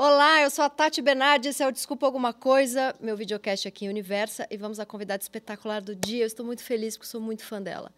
Olá, eu sou a Tati Bernardi, esse é o Desculpa Alguma Coisa, meu videocast aqui em Universa, e vamos à convidada espetacular do dia. Eu estou muito feliz porque sou muito fã dela.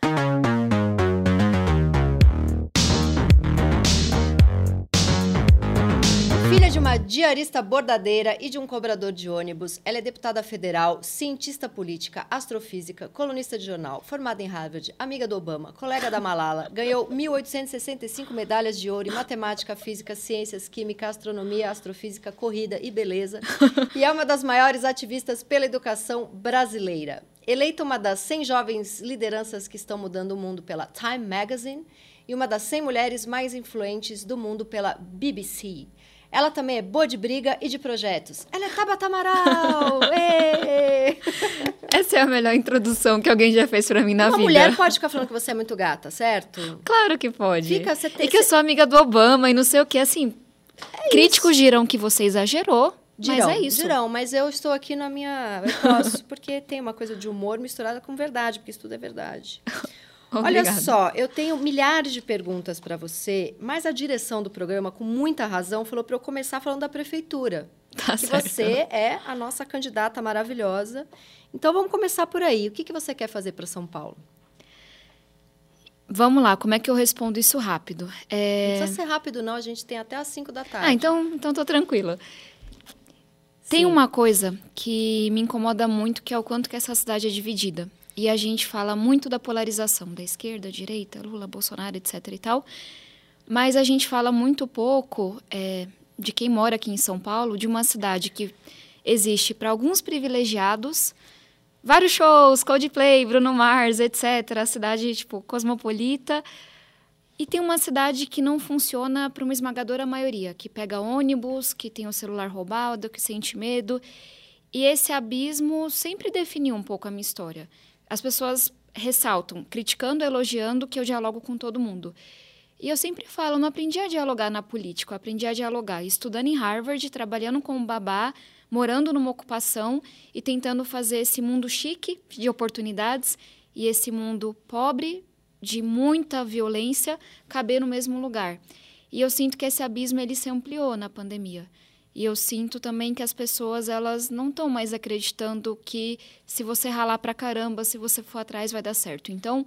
Filha de uma diarista bordadeira e de um cobrador de ônibus, ela é deputada federal, cientista política, astrofísica, colunista de jornal, formada em Harvard, amiga do Obama, colega da Malala, ganhou 1.865 medalhas de ouro em matemática, física, ciências, química, astronomia, astrofísica, corrida e beleza, e é uma das maiores ativistas pela educação brasileira. Eleita uma das 100 jovens lideranças que estão mudando o mundo pela Time Magazine e uma das 100 mulheres mais influentes do mundo pela BBC. Ela também é boa de briga e de projetos. Ela é Tabata Amaral! Essa é a melhor introdução que alguém já fez para mim na Uma vida. Uma mulher pode ficar falando que você é muito gata, certo? Claro que pode. Fica, você tem e que eu sou amiga do Obama e não sei o que, assim. É críticos isso. dirão que você exagerou. Dirão, mas é isso. Dirão, mas eu estou aqui na minha. Eu posso, porque tem uma coisa de humor misturada com verdade, porque isso tudo é verdade. Olha só, eu tenho milhares de perguntas para você, mas a direção do programa, com muita razão, falou para eu começar falando da prefeitura. Tá que certo. você é a nossa candidata maravilhosa. Então vamos começar por aí. O que, que você quer fazer para São Paulo? Vamos lá, como é que eu respondo isso rápido? É... Não precisa ser rápido, não. A gente tem até às 5 da tarde. Ah, então, então tô tranquila. Tem uma coisa que me incomoda muito, que é o quanto que essa cidade é dividida. E a gente fala muito da polarização da esquerda, direita, Lula, Bolsonaro, etc. e tal. Mas a gente fala muito pouco é, de quem mora aqui em São Paulo, de uma cidade que existe para alguns privilegiados, vários shows, Coldplay, Bruno Mars, etc. A cidade tipo cosmopolita. E tem uma cidade que não funciona para uma esmagadora maioria, que pega ônibus, que tem o celular roubado, que sente medo. E esse abismo sempre definiu um pouco a minha história as pessoas ressaltam, criticando, elogiando, que eu dialogo com todo mundo. E eu sempre falo, não aprendi a dialogar na política, eu aprendi a dialogar estudando em Harvard, trabalhando como babá, morando numa ocupação e tentando fazer esse mundo chique de oportunidades e esse mundo pobre de muita violência caber no mesmo lugar. E eu sinto que esse abismo ele se ampliou na pandemia. E eu sinto também que as pessoas elas não estão mais acreditando que se você ralar pra caramba, se você for atrás, vai dar certo. Então,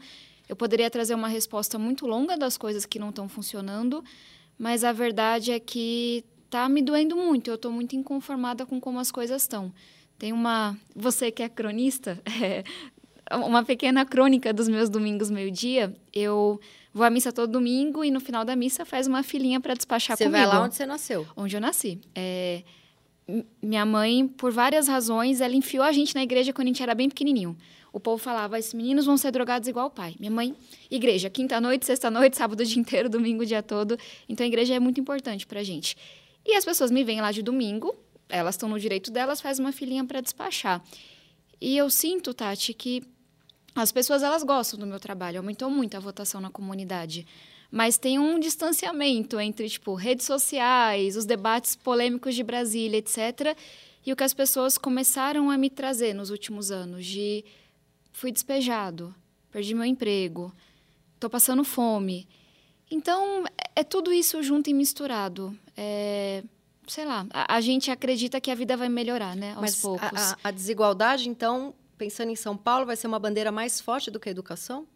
eu poderia trazer uma resposta muito longa das coisas que não estão funcionando, mas a verdade é que tá me doendo muito. Eu estou muito inconformada com como as coisas estão. Tem uma. Você que é cronista, é, uma pequena crônica dos meus domingos meio-dia. Eu vou à missa todo domingo e no final da missa faz uma filinha para despachar você comigo. Você vai lá onde você nasceu? Onde eu nasci. É, minha mãe, por várias razões, ela enfiou a gente na igreja quando a gente era bem pequenininho. O povo falava, esses meninos vão ser drogados igual o pai. Minha mãe, igreja, quinta-noite, sexta-noite, sábado o dia inteiro, domingo o dia todo. Então a igreja é muito importante pra gente. E as pessoas me vêm lá de domingo, elas estão no direito delas, faz uma filinha para despachar. E eu sinto, Tati, que as pessoas elas gostam do meu trabalho, aumentou muito a votação na comunidade. Mas tem um distanciamento entre, tipo, redes sociais, os debates polêmicos de Brasília, etc. E o que as pessoas começaram a me trazer nos últimos anos de fui despejado, perdi meu emprego, estou passando fome. Então, é, é tudo isso junto e misturado. É, sei lá, a, a, gente acredita que a vida vai melhorar, né? Aos Mas poucos. A, a, desigualdade, então, pensando em São Paulo, vai ser uma bandeira mais forte do que a educação?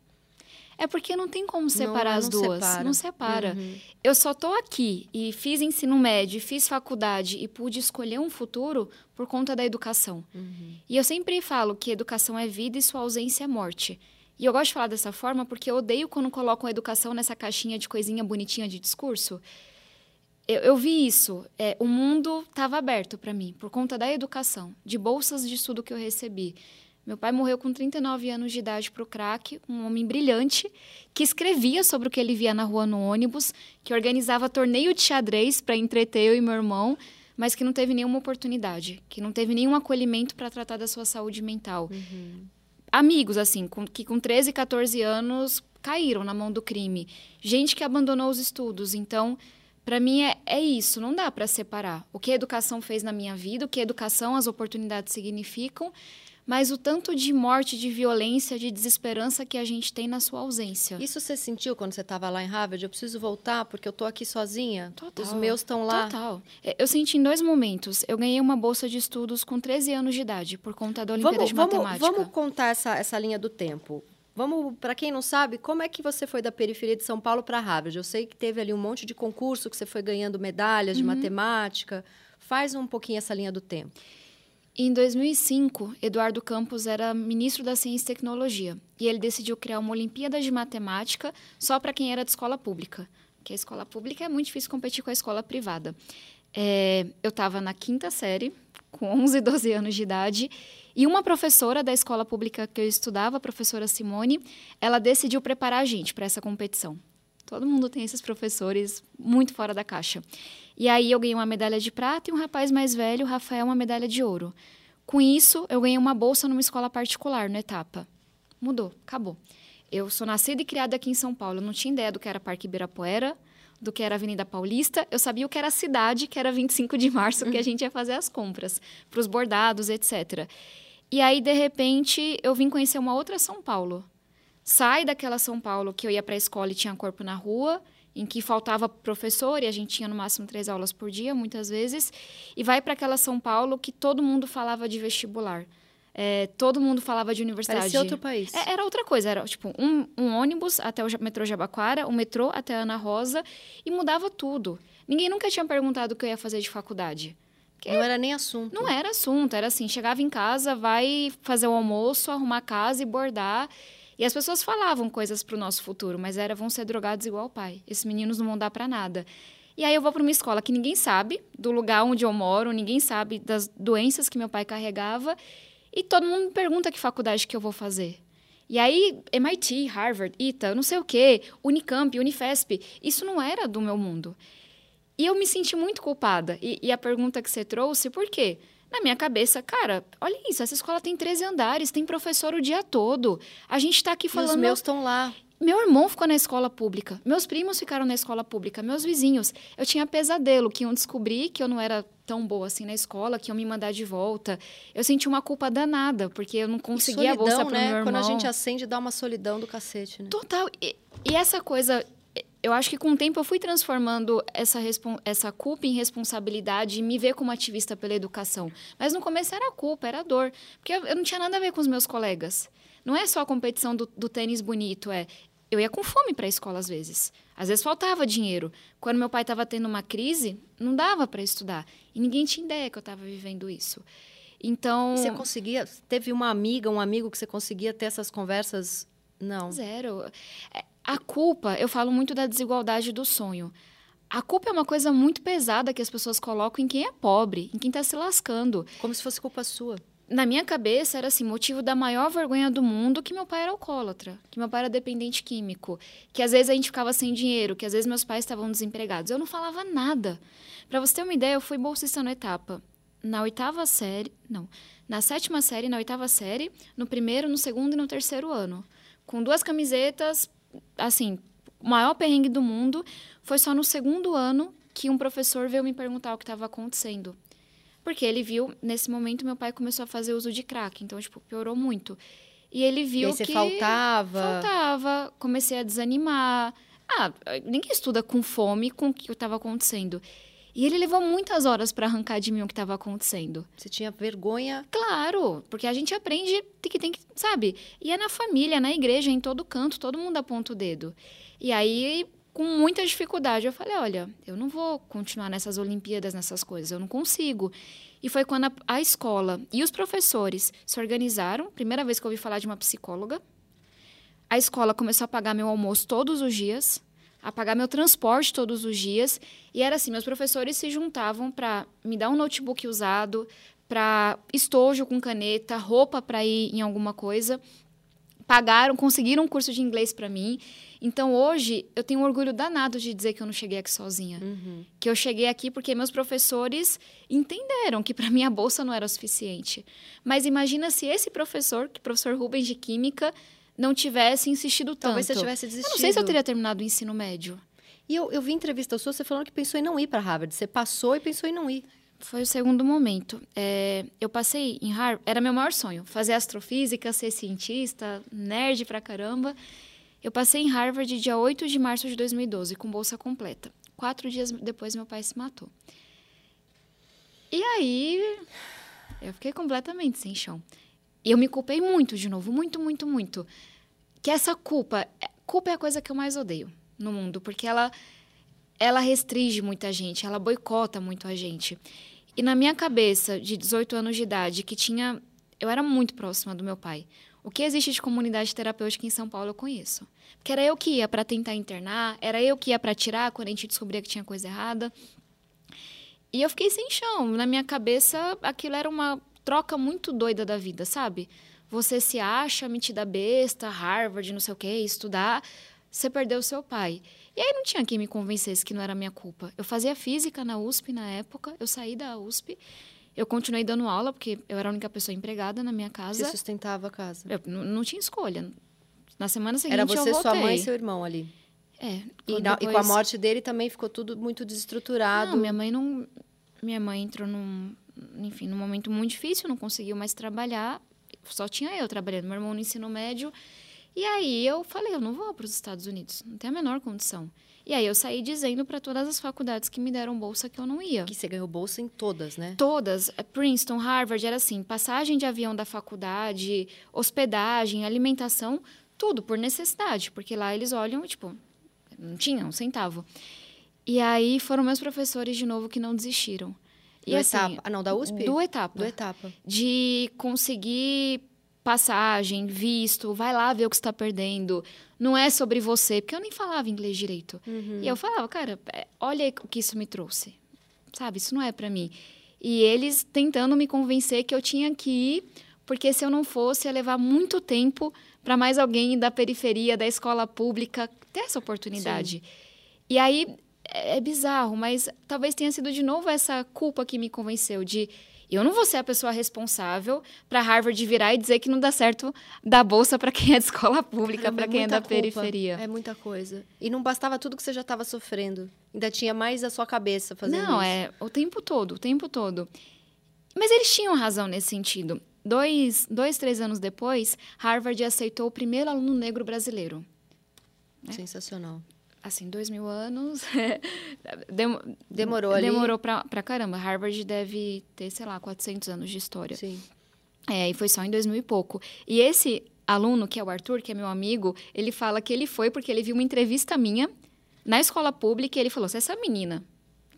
É porque não tem como separar não, as não duas. Separa. Não separa. Uhum. Eu só tô aqui e fiz ensino médio, fiz faculdade e pude escolher um futuro por conta da educação. Uhum. E eu sempre falo que educação é vida e sua ausência é morte. E eu gosto de falar dessa forma porque eu odeio quando colocam a educação nessa caixinha de coisinha bonitinha de discurso. Eu, eu vi isso. É, o mundo estava aberto para mim por conta da educação, de bolsas de estudo que eu recebi. Meu pai morreu com 39 anos de idade para o crack, um homem brilhante, que escrevia sobre o que ele via na rua no ônibus, que organizava torneio de xadrez para entreter eu e meu irmão, mas que não teve nenhuma oportunidade, que não teve nenhum acolhimento para tratar da sua saúde mental. Uhum. Amigos, assim, com, que com 13, 14 anos caíram na mão do crime. Gente que abandonou os estudos. Então, para mim é, é isso, não dá para separar. O que a educação fez na minha vida, o que a educação, as oportunidades significam mas o tanto de morte, de violência, de desesperança que a gente tem na sua ausência. Isso você sentiu quando você estava lá em Harvard? Eu preciso voltar porque eu estou aqui sozinha. Total. Os meus estão lá. Total. É, eu senti em dois momentos. Eu ganhei uma bolsa de estudos com 13 anos de idade por conta da Olimpíada vamos, de vamos, Matemática. Vamos contar essa, essa linha do tempo. Vamos, para quem não sabe, como é que você foi da periferia de São Paulo para Harvard? Eu sei que teve ali um monte de concurso que você foi ganhando medalhas de Uhum. matemática. Faz um pouquinho essa linha do tempo. Em 2005, Eduardo Campos era ministro da Ciência e Tecnologia e ele decidiu criar uma Olimpíada de Matemática só para quem era de escola pública. Porque a escola pública é muito difícil competir com a escola privada. É, eu estava na quinta série, com 11, 12 anos de idade, e uma professora da escola pública que eu estudava, a professora Simone, ela decidiu preparar a gente para essa competição. Todo mundo tem esses professores muito fora da caixa. E aí eu ganhei uma medalha de prata e um rapaz mais velho, o Rafael, uma medalha de ouro. Com isso, eu ganhei uma bolsa numa escola particular, no Etapa. Mudou, acabou. Eu sou nascida e criada aqui em São Paulo. Eu não tinha ideia do que era Parque Ibirapuera, do que era Avenida Paulista. Eu sabia o que era a cidade, que era 25 de março, que a gente ia fazer as compras, para os bordados, etc. E aí, de repente, eu vim conhecer uma outra São Paulo. Sai daquela São Paulo que eu ia para a escola e tinha corpo na rua, em que faltava professor e a gente tinha no máximo três aulas por dia, muitas vezes, e vai para aquela São Paulo que todo mundo falava de vestibular. É, todo mundo falava de universidade. Parecia outro país. É, era outra coisa, era tipo um, um ônibus até o metrô Jabaquara, o metrô até Ana Rosa e mudava tudo. Ninguém nunca tinha perguntado o que eu ia fazer de faculdade. Não era nem assunto. Não era assunto, era assim, chegava em casa, vai fazer o almoço, arrumar a casa e bordar. E as pessoas falavam coisas pro nosso futuro, mas era vão ser drogados igual o pai. Esses meninos não vão dar para nada. E aí eu vou para uma escola que ninguém sabe do lugar onde eu moro, ninguém sabe das doenças que meu pai carregava, e todo mundo me pergunta que faculdade que eu vou fazer. E aí, MIT, Harvard, ITA, não sei o quê, Unicamp, Unifesp, isso não era do meu mundo. E eu me senti muito culpada. E, e a pergunta que você trouxe, por quê? Na minha cabeça, cara, olha isso, essa escola tem 13 andares, tem professor o dia todo. A gente tá aqui E os falando. meus estão lá. Meu irmão ficou na escola pública, meus primos ficaram na escola pública, meus vizinhos. Eu tinha pesadelo que iam descobrir que eu não era tão boa assim na escola, que iam me mandar de volta. Eu senti uma culpa danada, porque eu não E consegui a bolsa pro né? meu irmão. Quando a gente acende, dá uma solidão do cacete, né? Total. E, e essa coisa, eu acho que com o tempo eu fui transformando essa, essa culpa em responsabilidade e me ver como ativista pela educação. Mas no começo era culpa, era dor. Porque eu, eu não tinha nada a ver com os meus colegas. Não é só a competição do, do tênis bonito, é. Eu ia com fome para a escola às vezes. Às vezes faltava dinheiro. Quando meu pai estava tendo uma crise, não dava para estudar. E ninguém tinha ideia que eu estava vivendo isso. Então. E você conseguia. Teve uma amiga, um amigo que você conseguia ter essas conversas? Não. Zero. É, A culpa, eu falo muito da desigualdade do sonho. A culpa é uma coisa muito pesada que as pessoas colocam em quem é pobre, em quem está se lascando. Como se fosse culpa sua. Na minha cabeça era assim, motivo da maior vergonha do mundo que meu pai era alcoólatra, que meu pai era dependente químico, que às vezes a gente ficava sem dinheiro, que às vezes meus pais estavam desempregados. Eu não falava nada. Para você ter uma ideia, eu fui bolsista no etapa. Na oitava série, não, na sétima série, na oitava série, no primeiro, no segundo e no terceiro ano. Com duas camisetas, assim, maior perrengue do mundo. Foi só no segundo ano que um professor veio me perguntar o que estava acontecendo. Porque ele viu, nesse momento, meu pai começou a fazer uso de crack. Então, tipo, piorou muito. E ele E viu aí você que... faltava. Faltava. Comecei a desanimar. Ah, ninguém estuda com fome com o que estava acontecendo. E ele levou muitas horas para arrancar de mim o que estava acontecendo. Você tinha vergonha. Claro, porque a gente aprende que tem que, sabe? E é na família, na igreja, em todo canto, todo mundo aponta o dedo. E aí, com muita dificuldade, eu falei: olha, eu não vou continuar nessas Olimpíadas, nessas coisas, eu não consigo. E foi quando a, a escola e os professores se organizaram. Primeira vez que eu ouvi falar de uma psicóloga. A escola começou a pagar meu almoço todos os dias, a pagar meu transporte todos os dias. E era assim: meus professores se juntavam para me dar um notebook usado, para estojo com caneta, roupa para ir em alguma coisa. Pagaram, conseguiram um curso de inglês para mim. Então hoje eu tenho um orgulho danado de dizer que eu não cheguei aqui sozinha. Que eu cheguei aqui porque meus professores entenderam que para mim a bolsa não era o suficiente. Mas imagina se esse professor, que é o professor Rubens de Química, não tivesse insistido Talvez tanto. você tivesse Eu desistido. não sei se eu teria terminado o ensino médio. E eu, eu vi entrevista sua, você falando que pensou em não ir para Harvard. Você passou e pensou em não ir. Foi o segundo momento. É, eu passei em Harvard, era meu maior sonho, fazer astrofísica, ser cientista, nerd pra caramba. Eu passei em Harvard dia 8 de março de 2012, com bolsa completa. Quatro dias depois, meu pai se matou. E aí, eu fiquei completamente sem chão. E eu me culpei muito, de novo, muito, muito, muito. Que essa culpa, culpa é a coisa que eu mais odeio no mundo, porque ela ela restringe muita gente, ela boicota muito a gente. E na minha cabeça, de 18 anos de idade, que tinha. Eu era muito próxima do meu pai. O que existe de comunidade terapêutica em São Paulo eu conheço. Porque era eu que ia para tentar internar, era eu que ia para tirar quando a gente descobria que tinha coisa errada. E eu fiquei sem chão. Na minha cabeça, aquilo era uma troca muito doida da vida, sabe? Você se acha metida besta, Harvard, não sei o quê, estudar, você perdeu seu pai. E aí não tinha quem me convencesse que não era minha culpa. Eu fazia física na USP na época, eu saí da USP, eu continuei dando aula, porque eu era a única pessoa empregada na minha casa. Você sustentava a casa? Eu não, tinha escolha. Na semana seguinte Era você, eu voltei. sua mãe e seu irmão ali? É. E, na, depois... e, com a morte dele também ficou tudo muito desestruturado? Não, minha mãe não... Minha mãe entrou num... Enfim, num momento muito difícil, não conseguiu mais trabalhar. Só tinha eu trabalhando. Meu irmão no ensino médio e aí eu falei, eu não vou para os Estados Unidos, não tem a menor condição. E aí eu saí dizendo para todas as faculdades que me deram bolsa que eu não ia. Que você ganhou bolsa em todas, né? Todas. É, Princeton, Harvard, era assim, passagem de avião da faculdade, hospedagem, alimentação, tudo por necessidade, porque lá eles olham, tipo, não tinha um centavo. E aí foram meus professores de novo que não desistiram. E do assim, etapa. Ah, não, da USP? Do etapa. Do etapa. De conseguir passagem, visto, vai lá ver o que está perdendo. Não é sobre você, porque eu nem falava inglês direito. Uhum. E eu falava, cara, é, olha o que isso me trouxe. Sabe, isso não é para mim. E eles tentando me convencer que eu tinha que ir, porque se eu não fosse, ia levar muito tempo para mais alguém da periferia, da escola pública, ter essa oportunidade. Sim. E aí é, é bizarro, mas talvez tenha sido de novo essa culpa que me convenceu de eu não vou ser a pessoa responsável para Harvard virar e dizer que não dá certo dar bolsa para quem é de escola pública, para quem é da culpa. periferia. É muita coisa. E não bastava tudo que você já estava sofrendo. Ainda tinha mais a sua cabeça fazendo não, isso. Não, é o tempo todo, o tempo todo. Mas eles tinham razão nesse sentido. Dois, dois três anos depois, Harvard aceitou o primeiro aluno negro brasileiro. Né? Sensacional assim, dois mil anos. Dem demorou ali? Demorou pra, pra caramba. Harvard deve ter, sei lá, 400 anos de história. Sim. É, e foi só em 2000 e pouco. E esse aluno, que é o Arthur, que é meu amigo, ele fala que ele foi porque ele viu uma entrevista minha na escola pública e ele falou: se essa menina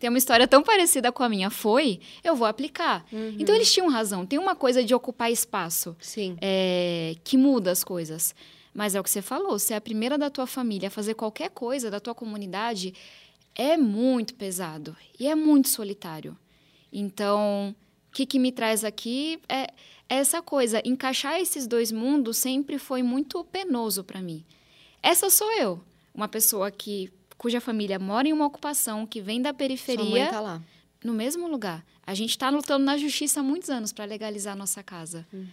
tem uma história tão parecida com a minha foi, eu vou aplicar. Uhum. Então eles tinham razão. Tem uma coisa de ocupar espaço. Sim. É, que muda as coisas. Mas é o que você falou, ser a primeira da tua família a fazer qualquer coisa da tua comunidade é muito pesado e é muito solitário. Então, o que, que me traz aqui é, é essa coisa. Encaixar esses dois mundos sempre foi muito penoso para mim. Essa sou eu, uma pessoa que cuja família mora em uma ocupação, que vem da periferia. Sua mãe tá lá. No mesmo lugar. A gente está lutando na justiça há muitos anos para legalizar a nossa casa. Hum.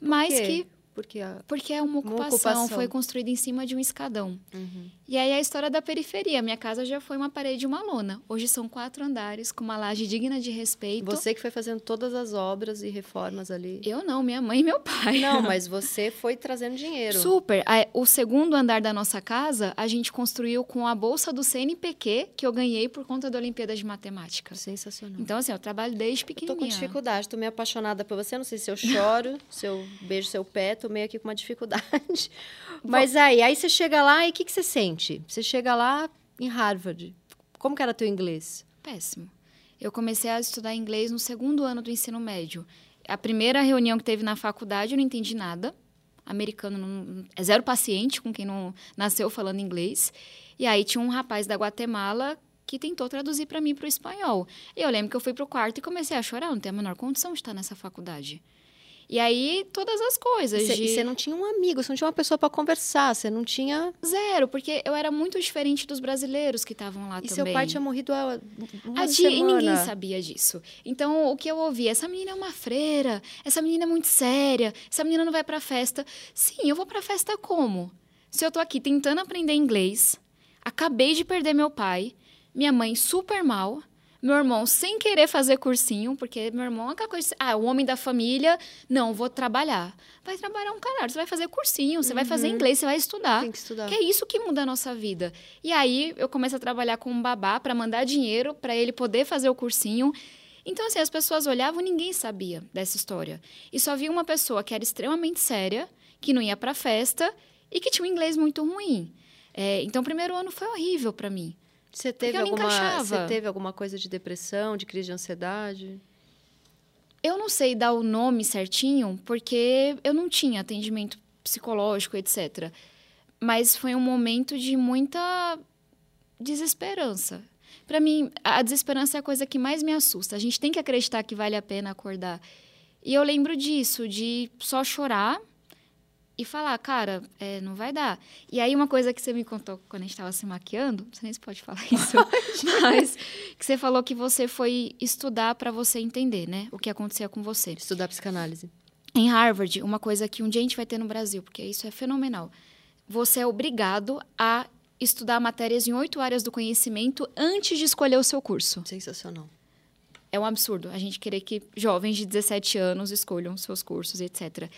Mas que porque, a... Porque é uma ocupação, uma ocupação, foi construída em cima de um escadão. Uhum. E aí a história da periferia. Minha casa já foi uma parede e uma lona. Hoje são quatro andares, com uma laje digna de respeito. Você que foi fazendo todas as obras e reformas ali. Eu não, minha mãe e meu pai. Não, mas você foi trazendo dinheiro. Super. O segundo andar da nossa casa, a gente construiu com a bolsa do CNPq, que eu ganhei por conta da Olimpíada de Matemática. Sensacional. Então, assim, eu trabalho desde pequenininha. Eu tô com dificuldade, tô meio apaixonada por você. Não sei se eu choro, se eu beijo seu pé, tô meio aqui com uma dificuldade. Mas aí, aí você chega lá e o que, que você sente? Você chega lá em Harvard. Como que era teu inglês? Péssimo. Eu comecei a estudar inglês no segundo ano do ensino médio. A primeira reunião que teve na faculdade, eu não entendi nada. Americano não, é zero paciente com quem não nasceu falando inglês. E aí tinha um rapaz da Guatemala que tentou traduzir para mim para o espanhol. E eu lembro que eu fui para o quarto e comecei a chorar. Não tenho a menor condição de estar nessa faculdade. E aí, todas as coisas. E você não tinha um amigo, você não tinha uma pessoa para conversar, você não tinha. Zero, porque eu era muito diferente dos brasileiros que estavam lá e também. E seu pai tinha morrido há uma a semana. E ninguém sabia disso. Então, o que eu ouvia, essa menina é uma freira, essa menina é muito séria, essa menina não vai pra festa. Sim, eu vou pra festa como? Se eu tô aqui tentando aprender inglês, acabei de perder meu pai, minha mãe super mal, Meu irmão, sem querer fazer cursinho, porque meu irmão é aquela coisa, ah, o homem da família, não, vou trabalhar. Vai trabalhar um caralho, você vai fazer cursinho, você uhum. vai fazer uhum. inglês, você vai estudar. Tem que estudar. Que é isso que muda a nossa vida. E aí eu começo a trabalhar com um babá para mandar dinheiro para ele poder fazer o cursinho. Então, assim, as pessoas olhavam ninguém sabia dessa história. E só via uma pessoa que era extremamente séria, que não ia pra festa e que tinha um inglês muito ruim. É, então, o primeiro ano foi horrível para mim. Você teve, alguma, você teve alguma coisa de depressão, de crise de ansiedade? Eu não sei dar o nome certinho, porque eu não tinha atendimento psicológico, etc. Mas foi um momento de muita desesperança. Para mim, a desesperança é a coisa que mais me assusta. A gente tem que acreditar que vale a pena acordar. E eu lembro disso, de só chorar e falar, cara, é, não vai dar. E aí, uma coisa que você me contou quando a gente estava se maquiando, não sei nem se pode falar isso, mas que você falou que você foi estudar para você entender, né? O que acontecia com você. Estudar psicanálise. Em Harvard, uma coisa que um dia a gente vai ter no Brasil, porque isso é fenomenal. Você é obrigado a estudar matérias em oito áreas do conhecimento antes de escolher o seu curso. Sensacional. É um absurdo a gente querer que jovens de 17 anos escolham seus cursos, etc.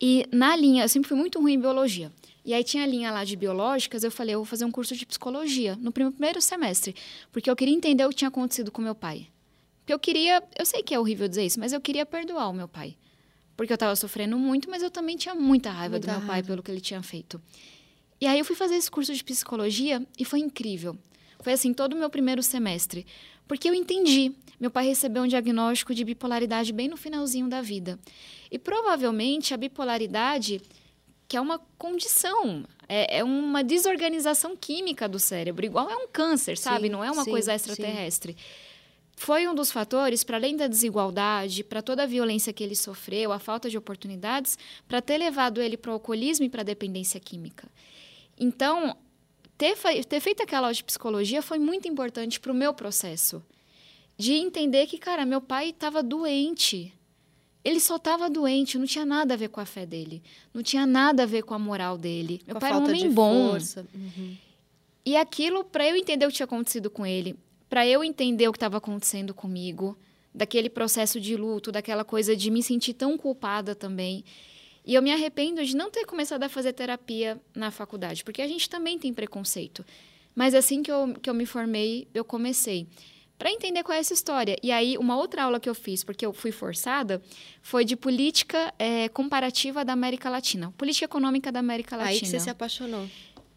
E na linha, eu sempre fui muito ruim em biologia. E aí tinha a linha lá de biológicas, eu falei, eu vou fazer um curso de psicologia no primeiro semestre, porque eu queria entender o que tinha acontecido com meu pai. Porque eu queria, eu sei que é horrível dizer isso, mas eu queria perdoar o meu pai. Porque eu estava sofrendo muito, mas eu também tinha muita raiva muita do meu raiva. pai pelo que ele tinha feito. E aí eu fui fazer esse curso de psicologia e foi incrível. Foi assim todo o meu primeiro semestre, porque eu entendi. Meu pai recebeu um diagnóstico de bipolaridade bem no finalzinho da vida. E provavelmente a bipolaridade, que é uma condição, é, é uma desorganização química do cérebro, igual é um câncer, sabe? Sim, Não é uma sim, coisa extraterrestre. Sim. Foi um dos fatores, para além da desigualdade, para toda a violência que ele sofreu, a falta de oportunidades, para ter levado ele para o alcoolismo e para a dependência química. Então, ter, ter feito aquela aula de psicologia foi muito importante para o meu processo. De entender que, cara, meu pai estava doente. Ele só estava doente, não tinha nada a ver com a fé dele. Não tinha nada a ver com a moral dele. Meu com pai era um homem bom. Uhum. E aquilo, para eu entender o que tinha acontecido com ele, para eu entender o que estava acontecendo comigo, daquele processo de luto, daquela coisa de me sentir tão culpada também. E eu me arrependo de não ter começado a fazer terapia na faculdade, porque a gente também tem preconceito. Mas assim que eu, que eu me formei, eu comecei para entender qual é essa história. E aí, uma outra aula que eu fiz, porque eu fui forçada, foi de política é, comparativa da América Latina. Política econômica da América Latina. Aí que você se apaixonou.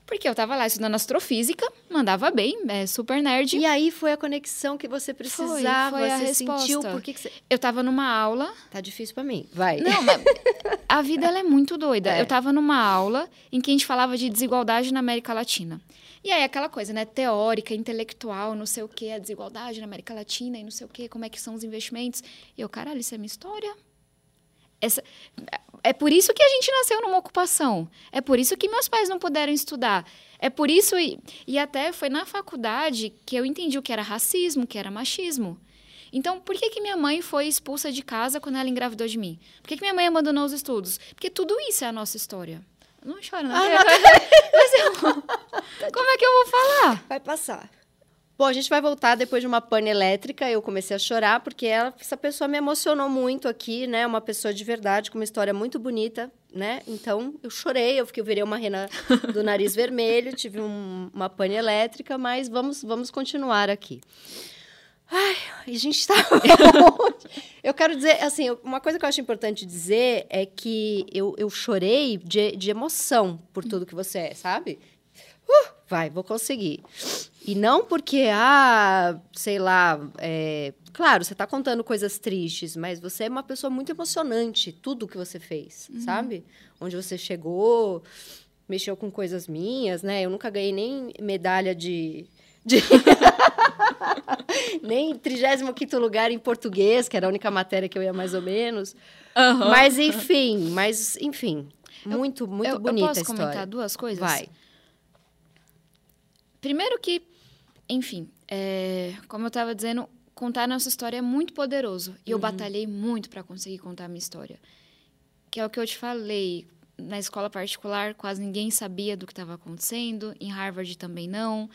Porque eu estava lá estudando astrofísica, mandava bem, é super nerd. E aí foi a conexão que você precisava, foi, foi você sentiu, por que, que você... Eu estava numa aula... Tá difícil para mim, vai. Não, mas a vida ela é muito doida. É. Eu estava numa aula em que a gente falava de desigualdade na América Latina. E aí aquela coisa, né, teórica, intelectual, não sei o que, a desigualdade na América Latina e não sei o que, como é que são os investimentos. E eu, caralho, isso é minha história? Essa... É por isso que a gente nasceu numa ocupação. É por isso que meus pais não puderam estudar. É por isso, e, e até foi na faculdade que eu entendi o que era racismo, o que era machismo. Então, por que, que minha mãe foi expulsa de casa quando ela engravidou de mim? Por que, que minha mãe abandonou os estudos? Porque tudo isso é a nossa história. Não chora, não. Ah, não. Mas eu, como é que eu vou falar? Vai passar. Bom, a gente vai voltar depois de uma pane elétrica. Eu comecei a chorar porque ela, essa pessoa me emocionou muito aqui, né? Uma pessoa de verdade, com uma história muito bonita, né? Então, eu chorei, eu fiquei, eu virei uma rena do nariz vermelho, tive um, uma pane elétrica, mas vamos, vamos continuar aqui. Ai, a gente está. eu quero dizer, assim, uma coisa que eu acho importante dizer é que eu, eu chorei de, de emoção por tudo que você é, sabe? Uh, vai, vou conseguir. E não porque, ah, sei lá, é... claro, você está contando coisas tristes, mas você é uma pessoa muito emocionante, tudo que você fez, uhum. sabe? Onde você chegou, mexeu com coisas minhas, né? Eu nunca ganhei nem medalha de de... Nem 35 lugar em português, que era a única matéria que eu ia mais ou menos. Uhum. Mas, enfim, mas, enfim. Muito, muito eu, bonita eu posso a história. comentar duas coisas? Vai. Primeiro que, enfim, é, como eu estava dizendo, contar nossa história é muito poderoso. E eu uhum. batalhei muito para conseguir contar a minha história. Que é o que eu te falei. Na escola particular, quase ninguém sabia do que estava acontecendo. Em Harvard também não.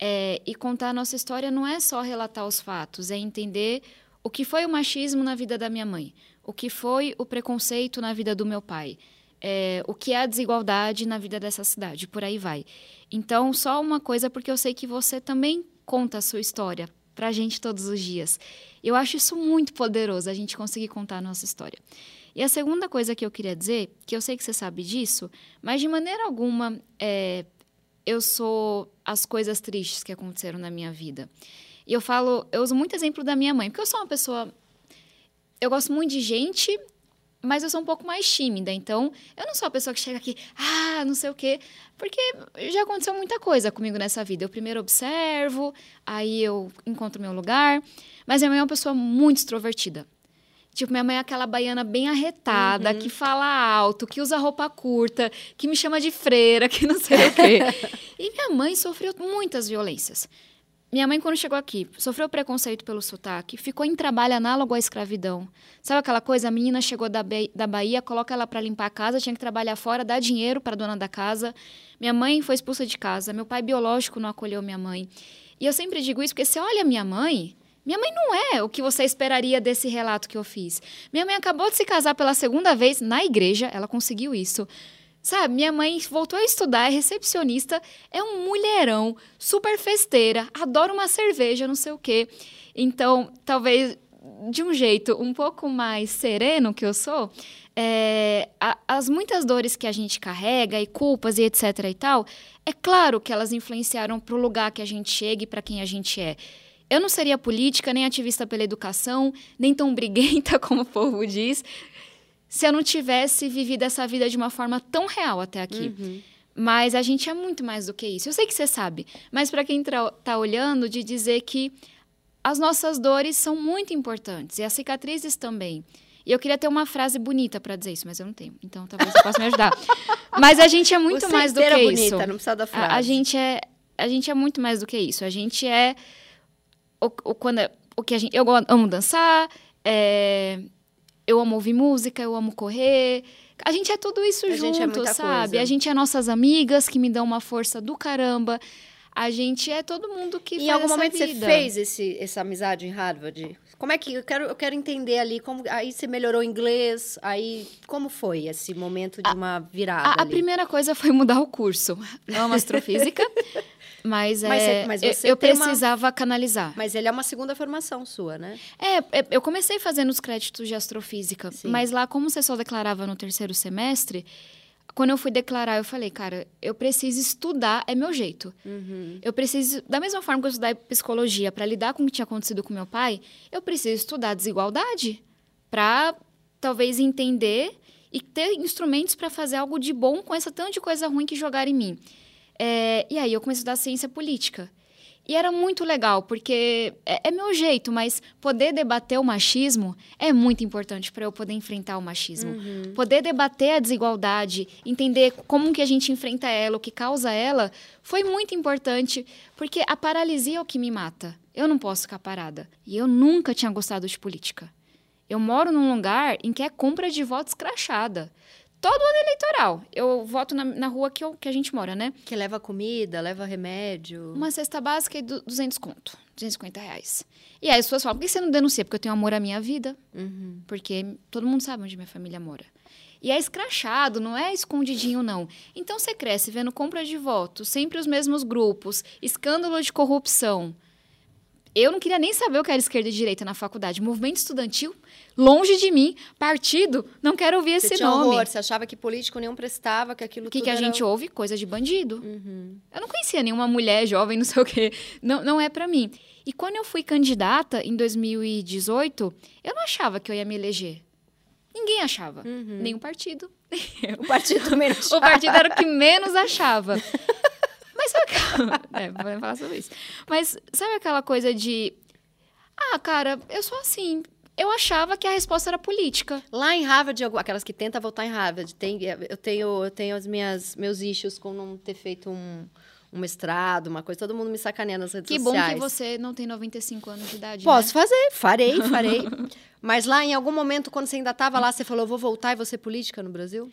É, e contar a nossa história não é só relatar os fatos, é entender o que foi o machismo na vida da minha mãe, o que foi o preconceito na vida do meu pai, é, o que é a desigualdade na vida dessa cidade, por aí vai. Então, só uma coisa, porque eu sei que você também conta a sua história para a gente todos os dias. Eu acho isso muito poderoso, a gente conseguir contar a nossa história. E a segunda coisa que eu queria dizer, que eu sei que você sabe disso, mas de maneira alguma é, eu sou as coisas tristes que aconteceram na minha vida. E eu falo, eu uso muito exemplo da minha mãe, porque eu sou uma pessoa. Eu gosto muito de gente, mas eu sou um pouco mais tímida. Então, eu não sou a pessoa que chega aqui, ah, não sei o quê. Porque já aconteceu muita coisa comigo nessa vida. Eu primeiro observo, aí eu encontro meu lugar. Mas minha mãe é uma pessoa muito extrovertida. Tipo, minha mãe é aquela baiana bem arretada, uhum. que fala alto, que usa roupa curta, que me chama de freira, que não sei o quê. e minha mãe sofreu muitas violências. Minha mãe, quando chegou aqui, sofreu preconceito pelo sotaque, ficou em trabalho análogo à escravidão. Sabe aquela coisa? A menina chegou da, da Bahia, coloca ela para limpar a casa, tinha que trabalhar fora, dar dinheiro para dona da casa. Minha mãe foi expulsa de casa, meu pai biológico não acolheu minha mãe. E eu sempre digo isso porque você olha minha mãe, minha mãe não é o que você esperaria desse relato que eu fiz. Minha mãe acabou de se casar pela segunda vez na igreja, ela conseguiu isso. Sabe, minha mãe voltou a estudar, é recepcionista, é um mulherão, super festeira, adora uma cerveja, não sei o quê. Então, talvez de um jeito um pouco mais sereno que eu sou, é, a, as muitas dores que a gente carrega e culpas e etc e tal, é claro que elas influenciaram para o lugar que a gente chega e para quem a gente é. Eu não seria política, nem ativista pela educação, nem tão briguenta como o povo diz, se eu não tivesse vivido essa vida de uma forma tão real até aqui. Uhum. Mas a gente é muito mais do que isso. Eu sei que você sabe, mas para quem está olhando, de dizer que as nossas dores são muito importantes e as cicatrizes também. E eu queria ter uma frase bonita para dizer isso, mas eu não tenho. Então talvez você possa me ajudar. mas a gente é muito você mais do que bonita, isso. Não precisa da frase. A, a, gente é a gente é muito mais do que isso. A gente é o, o quando é, o que a gente eu amo dançar, é, eu amo ouvir música, eu amo correr. A gente é tudo isso a junto, é sabe? Coisa. A gente é nossas amigas que me dão uma força do caramba. A gente é todo mundo que em faz Em algum momento vida. você fez esse, essa amizade em Harvard? Como é que eu quero, eu quero entender ali como aí você melhorou o inglês, aí como foi esse momento de uma virada? A, a primeira coisa foi mudar o curso. Eu amo astrofísica. Mas, mas, é, mas eu, eu precisava uma... canalizar. Mas ele é uma segunda formação sua, né? É, é eu comecei fazendo os créditos de astrofísica, Sim. mas lá, como você só declarava no terceiro semestre, quando eu fui declarar, eu falei, cara, eu preciso estudar, é meu jeito. Uhum. Eu preciso, da mesma forma que eu estudei psicologia para lidar com o que tinha acontecido com meu pai, eu preciso estudar desigualdade para talvez entender e ter instrumentos para fazer algo de bom com essa tanta coisa ruim que jogaram em mim. É, e aí eu comecei a estudar ciência política. E era muito legal, porque é, é meu jeito, mas poder debater o machismo é muito importante para eu poder enfrentar o machismo. Uhum. Poder debater a desigualdade, entender como que a gente enfrenta ela, o que causa ela, foi muito importante, porque a paralisia é o que me mata. Eu não posso ficar parada. E eu nunca tinha gostado de política. Eu moro num lugar em que é compra de votos crachada todo ano eleitoral. Eu voto na, na rua que, eu, que a gente mora, né? Que leva comida, leva remédio. Uma cesta básica e 200 conto. 250 reais. E aí as pessoas falam, por que você não denuncia? Porque eu tenho amor à minha vida. Uhum. Porque todo mundo sabe onde minha família mora. E é escrachado, não é escondidinho, não. Então você cresce vendo compra de votos, sempre os mesmos grupos, escândalo de corrupção. Eu não queria nem saber o que era esquerda e direita na faculdade. Movimento estudantil, longe de mim. Partido, não quero ouvir esse você nome. Horror, você achava que político nenhum prestava, que aquilo O que, que a era... gente ouve? Coisa de bandido. Uhum. Eu não conhecia nenhuma mulher jovem, não sei o quê. Não, não é para mim. E quando eu fui candidata em 2018, eu não achava que eu ia me eleger. Ninguém achava. Uhum. Nenhum partido. o partido menos O partido era o que menos achava. Mas sabe aquela... é, vamos falar sobre isso. Mas sabe aquela coisa de... Ah, cara, eu sou assim. Eu achava que a resposta era política. Lá em Harvard, aquelas que tentam voltar em Harvard, tem, eu tenho, eu tenho as minhas, meus issues com não ter feito um, um mestrado, uma coisa. Todo mundo me sacaneia nas redes que sociais. Que bom que você não tem 95 anos de idade, Posso né? fazer, farei, farei. Mas lá, em algum momento, quando você ainda estava lá, você falou, eu vou voltar e vou ser política no Brasil?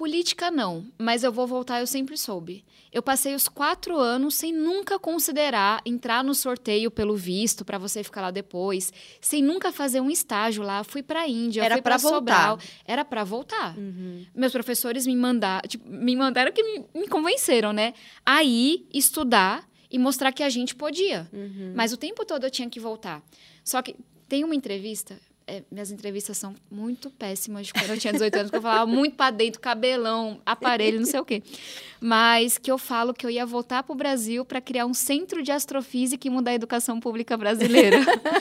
Política não, mas eu vou voltar, eu sempre soube. Eu passei os quatro anos sem nunca considerar entrar no sorteio pelo visto para você ficar lá depois, sem nunca fazer um estágio lá. Fui para Índia, Era fui para voltar. Era para voltar. Uhum. Meus professores me mandaram, tipo, me mandaram que me, me convenceram, né? Aí estudar e mostrar que a gente podia. Uhum. Mas o tempo todo eu tinha que voltar. Só que tem uma entrevista é, minhas entrevistas são muito péssimas quando eu tinha 18 anos, que eu falava muito para dentro, cabelão, aparelho, não sei o quê. Mas que eu falo que eu ia voltar para o Brasil para criar um centro de astrofísica e mudar a educação pública brasileira.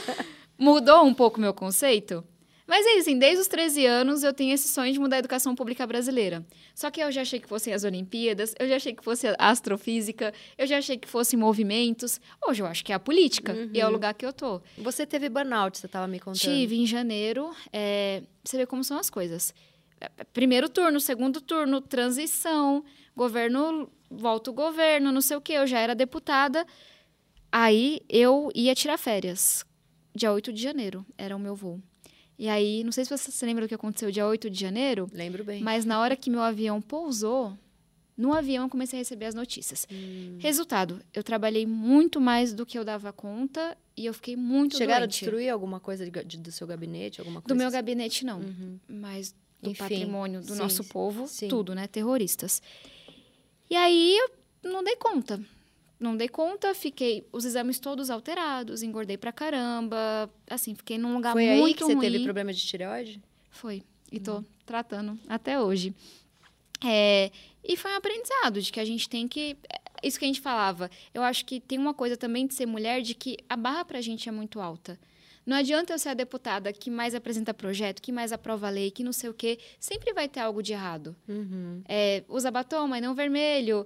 Mudou um pouco meu conceito? Mas é isso, assim, desde os 13 anos eu tenho esse sonho de mudar a educação pública brasileira. Só que eu já achei que fossem as Olimpíadas, eu já achei que fosse a astrofísica, eu já achei que fossem movimentos. Hoje eu acho que é a política Uhum. e é o lugar que eu tô. Você teve burnout, você estava me contando. Tive em janeiro. é, você vê como são as coisas. É, Primeiro turno, segundo turno, transição, governo, volta o governo, não sei o quê. Eu já era deputada. Aí eu ia tirar férias. Dia 8 de janeiro era o meu voo. E aí, não sei se você se lembra do que aconteceu dia 8 de janeiro, Lembro bem. mas na hora que meu avião pousou, no avião eu comecei a receber as notícias. Hum. Resultado, eu trabalhei muito mais do que eu dava conta e eu fiquei muito Chegaram a doente. destruir alguma coisa de- de- do seu gabinete, alguma coisa Do meu assim? gabinete, não. Uhum. Mas do Enfim, patrimônio do sim, nosso povo, sim. tudo, né? Terroristas. E aí eu não dei conta. Não dei conta, fiquei os exames todos alterados, engordei pra caramba. Assim, fiquei num lugar Foi aí muito que você ruim. teve problema de tireoide? Foi. E Uhum. tô tratando até hoje. É, e foi um aprendizado de que a gente tem que. é, Isso que a gente falava. Eu acho que tem uma coisa também de ser mulher, de que a barra pra gente é muito alta. Não adianta eu ser a deputada que mais apresenta projeto, que mais aprova lei, que não sei o quê. Sempre vai ter algo de errado. Uhum. É, usa batom, mas não vermelho.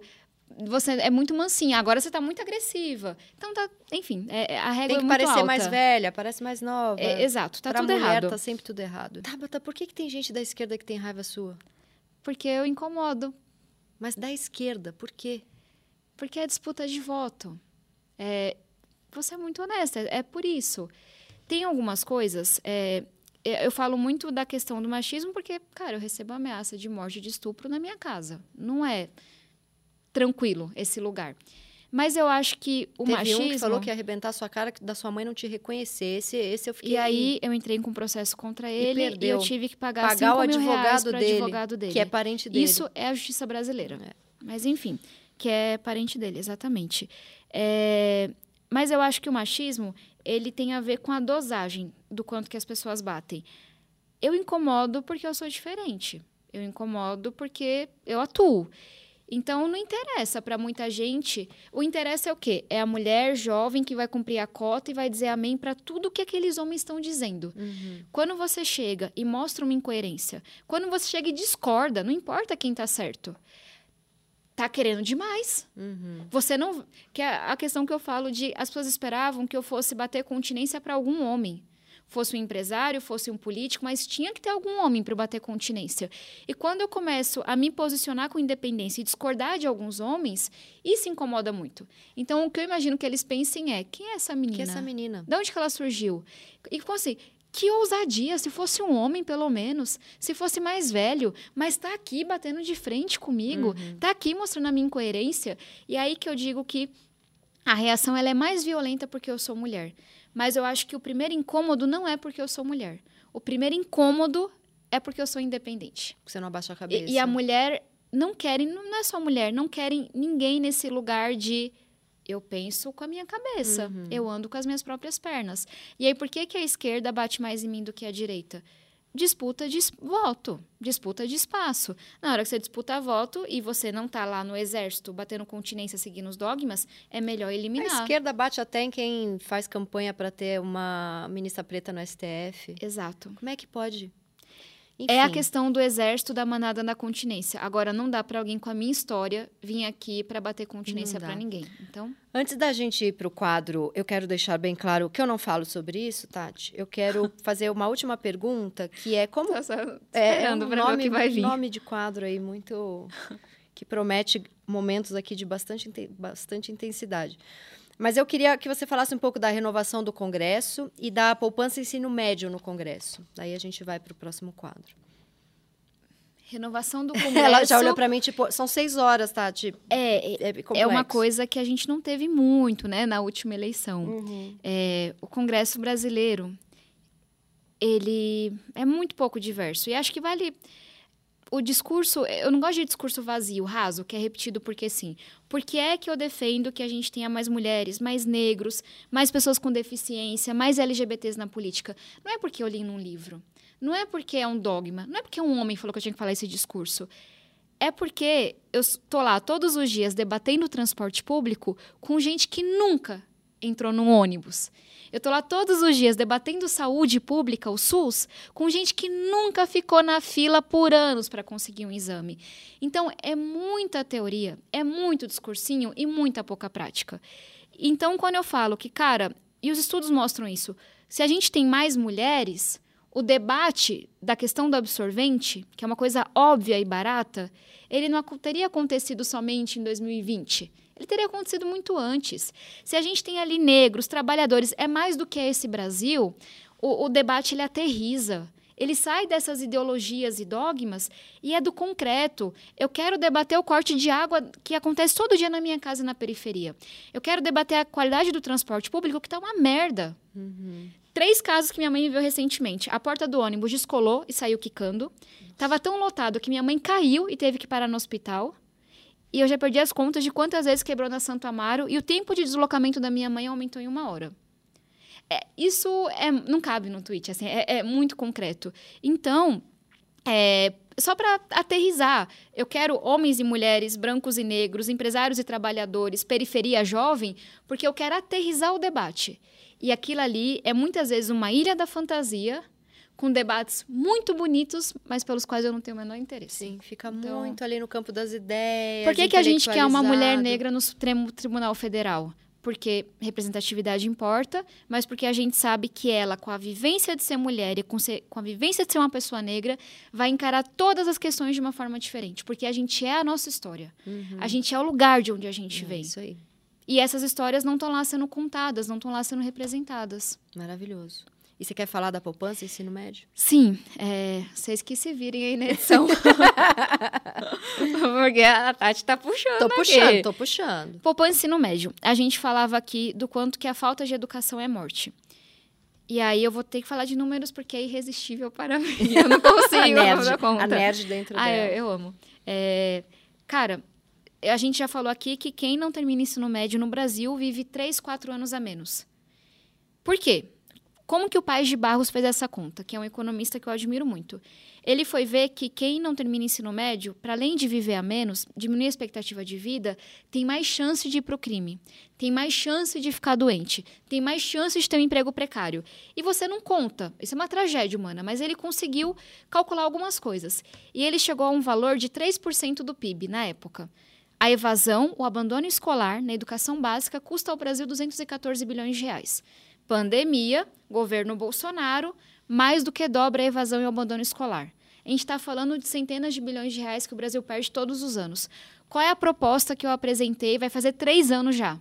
Você é muito mansinha, agora você tá muito agressiva. Então, tá, enfim, é- é- a regra Tem é que muito parecer alta. mais velha, parece mais nova. É, exato, tá pra tudo mulher errado. tá sempre tudo errado. Tabata, por que, que tem gente da esquerda que tem raiva sua? Porque eu incomodo. Mas da esquerda, por quê? Porque é disputa de voto. É, você é muito honesta, é por isso. Tem algumas coisas. é, eu falo muito da questão do machismo porque, cara, eu recebo ameaça de morte de estupro na minha casa. Não é tranquilo esse lugar. Mas eu acho que o Teve machismo. um que falou que ia arrebentar a sua cara, que da sua mãe não te reconhecesse. Esse eu fiquei... E aí eu entrei com processo contra ele e, perdeu. eu tive que pagar, pagar o 5 mil reais advogado dele, advogado dele. que é parente dele. Isso é a justiça brasileira. É. Mas, enfim, que é parente dele, exatamente. É, Mas eu acho que o machismo, ele tem a ver com a dosagem do quanto que as pessoas batem. Eu incomodo porque eu sou diferente. Eu incomodo porque eu atuo. Então, não interessa para muita gente. O interesse é o quê? É a mulher jovem que vai cumprir a cota e vai dizer amém para tudo que aqueles homens estão dizendo. Uhum. Quando você chega e mostra uma incoerência, quando você chega e discorda, não importa quem tá certo. Tá querendo demais. Uhum. Você não. Que é a questão que eu falo de. As pessoas esperavam que eu fosse bater continência para algum homem. Fosse um empresário, fosse um político, mas tinha que ter algum homem para bater continência. E quando eu começo a me posicionar com independência e discordar de alguns homens, isso incomoda muito. Então, o que eu imagino que eles pensem é: quem é essa menina? Que essa menina? De onde que ela surgiu? E como assim? Que ousadia, se fosse um homem, pelo menos, se fosse mais velho, mas tá aqui batendo de frente comigo, tá aqui mostrando a minha incoerência. E aí que eu digo que a reação ela é mais violenta porque eu sou mulher. Mas eu acho que o primeiro incômodo não é porque eu sou mulher. O primeiro incômodo é porque eu sou independente. Você não abaixa a cabeça. E, e a mulher não querem, não é só mulher, não querem ninguém nesse lugar de eu penso com a minha cabeça, Uhum. eu ando com as minhas próprias pernas. E aí por que que a esquerda bate mais em mim do que a direita? Disputa de voto, disputa de espaço. Na hora que você disputa voto e você não tá lá no exército batendo continência seguindo os dogmas, é melhor A eliminar. esquerda bate até em quem faz campanha para ter uma ministra preta no STF. Exato. Como é que pode? É a Enfim. questão do exército da manada da continência. Agora não dá pra alguém com a minha história vir aqui pra bater continência dá. ninguém. Então, Antes da gente ir para o quadro, eu quero deixar bem claro que eu não falo sobre isso, Tati. Eu quero fazer uma última pergunta, que é como tô só é, esperando um nome, que vai vir. nome de quadro aí muito que promete momentos aqui de bastante, bastante intensidade. Mas eu queria que você falasse um pouco da renovação do Congresso e da poupança ensino médio no Congresso. Daí a gente vai para o próximo quadro. Renovação do Congresso. Ela já olhou para mim, tipo, são seis horas, Tati. É, é, é, uma coisa que a gente não teve muito, né, na última eleição. Uhum. É, o Congresso brasileiro, ele é muito pouco diverso. E acho que vale o discurso, eu não gosto de discurso vazio, raso, que é repetido porque sim. Porque é que eu defendo que a gente tenha mais mulheres, mais negros, mais pessoas com deficiência, mais LGBTs na política. Não é porque eu li num livro. Não é porque é um dogma. Não é porque um homem falou que eu tinha que falar esse discurso. É porque eu estou lá todos os dias debatendo o transporte público com gente que nunca entrou num ônibus. Eu tô lá todos os dias debatendo saúde pública, o SUS, com gente que nunca ficou na fila por anos para conseguir um exame. Então, é muita teoria, é muito discursinho e muita pouca prática. Então, quando eu falo que, cara, e os estudos mostram isso, se a gente tem mais mulheres, o debate da questão do absorvente, que é uma coisa óbvia e barata, ele não teria acontecido somente em 2020 ele teria acontecido muito antes. Se a gente tem ali negros, trabalhadores, é mais do que esse Brasil, o, o debate ele aterriza. Ele sai dessas ideologias e dogmas e é do concreto. Eu quero debater o corte de água que acontece todo dia na minha casa e na periferia. Eu quero debater a qualidade do transporte público, que está uma merda. Uhum. Três casos que minha mãe viveu recentemente. A porta do ônibus descolou e saiu quicando. Estava tão lotado que minha mãe caiu e teve que parar no hospital. E eu já perdi as contas de quantas vezes quebrou na Santo Amaro e o tempo de deslocamento da minha mãe aumentou em uma hora. É, isso é, não cabe no tweet, assim, é, é muito concreto. Então, é, só para aterrizar, eu quero homens e mulheres, brancos e negros, empresários e trabalhadores, periferia jovem, porque eu quero aterrizar o debate. E aquilo ali é muitas vezes uma ilha da fantasia com debates muito bonitos, mas pelos quais eu não tenho o menor interesse. Sim, fica então, muito ali no campo das ideias. Por que, que a gente quer uma mulher negra no Supremo Tribunal Federal? Porque representatividade importa, mas porque a gente sabe que ela, com a vivência de ser mulher e com, ser, com a vivência de ser uma pessoa negra, vai encarar todas as questões de uma forma diferente. Porque a gente é a nossa história. Uhum. A gente é o lugar de onde a gente é vem. Isso aí. E essas histórias não estão lá sendo contadas, não estão lá sendo representadas. Maravilhoso. E você quer falar da poupança ensino médio? Sim, é, vocês que se virem aí na edição. Porque a Tati tá puxando. Tô puxando, aqui. tô puxando. Poupança ensino médio. A gente falava aqui do quanto que a falta de educação é morte. E aí eu vou ter que falar de números porque é irresistível para mim. Eu não consigo a nerd, conta. A nerd dentro ah, dela. Eu, eu amo. É, cara, a gente já falou aqui que quem não termina ensino médio no Brasil vive 3, 4 anos a menos. Por quê? Como que o Paes de Barros fez essa conta? Que é um economista que eu admiro muito. Ele foi ver que quem não termina ensino médio, para além de viver a menos, diminuir a expectativa de vida, tem mais chance de ir para o crime, tem mais chance de ficar doente, tem mais chance de ter um emprego precário. E você não conta. Isso é uma tragédia humana, mas ele conseguiu calcular algumas coisas. E ele chegou a um valor de 3% do PIB na época. A evasão, o abandono escolar na educação básica custa ao Brasil 214 bilhões de reais. Pandemia, governo Bolsonaro, mais do que dobra a evasão e o abandono escolar. A gente está falando de centenas de bilhões de reais que o Brasil perde todos os anos. Qual é a proposta que eu apresentei? Vai fazer três anos já.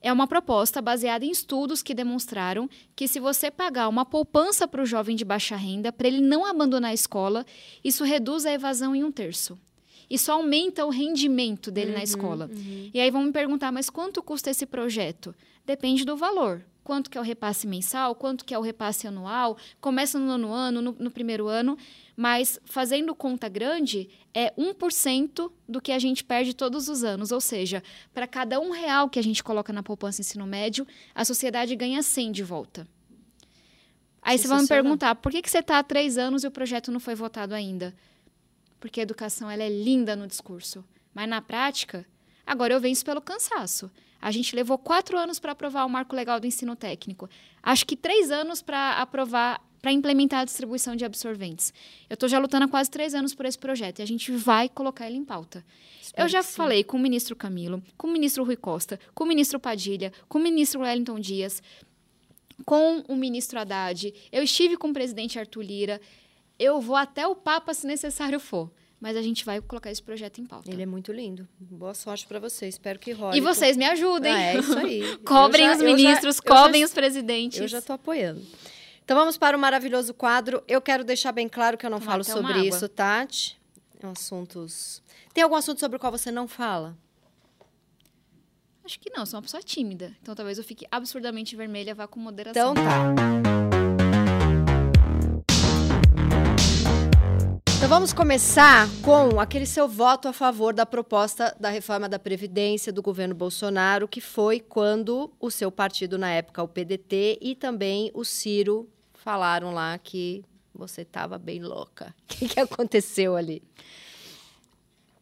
É uma proposta baseada em estudos que demonstraram que se você pagar uma poupança para o jovem de baixa renda, para ele não abandonar a escola, isso reduz a evasão em um terço. Isso aumenta o rendimento dele uhum, na escola. Uhum. E aí vão me perguntar, mas quanto custa esse projeto? Depende do valor quanto que é o repasse mensal, quanto que é o repasse anual, começa no nono ano, no, no primeiro ano, mas fazendo conta grande, é 1% do que a gente perde todos os anos. Ou seja, para cada um real que a gente coloca na poupança ensino médio, a sociedade ganha 100 de volta. Aí você vai me perguntar, por que, que você está há três anos e o projeto não foi votado ainda? Porque a educação ela é linda no discurso, mas na prática, agora eu venço pelo cansaço. A gente levou quatro anos para aprovar o marco legal do ensino técnico. Acho que três anos para aprovar, para implementar a distribuição de absorventes. Eu estou já lutando há quase três anos por esse projeto e a gente vai colocar ele em pauta. Espero eu já falei com o ministro Camilo, com o ministro Rui Costa, com o ministro Padilha, com o ministro Wellington Dias, com o ministro Haddad. Eu estive com o presidente Arthur Lira. Eu vou até o Papa se necessário for mas a gente vai colocar esse projeto em pauta. Ele é muito lindo. Boa sorte para você. Espero que role. E vocês me ajudem. Ah, é isso aí. cobrem já, os ministros, já, cobrem já, os presidentes. Eu já estou apoiando. Então vamos para o maravilhoso quadro. Eu quero deixar bem claro que eu não falo sobre isso, Tati. assuntos. Tem algum assunto sobre o qual você não fala? Acho que não, sou uma pessoa tímida. Então talvez eu fique absurdamente vermelha, vá com moderação. Então tá. Vamos começar com aquele seu voto a favor da proposta da reforma da Previdência do governo Bolsonaro, que foi quando o seu partido, na época, o PDT, e também o Ciro falaram lá que você estava bem louca. O que, que aconteceu ali?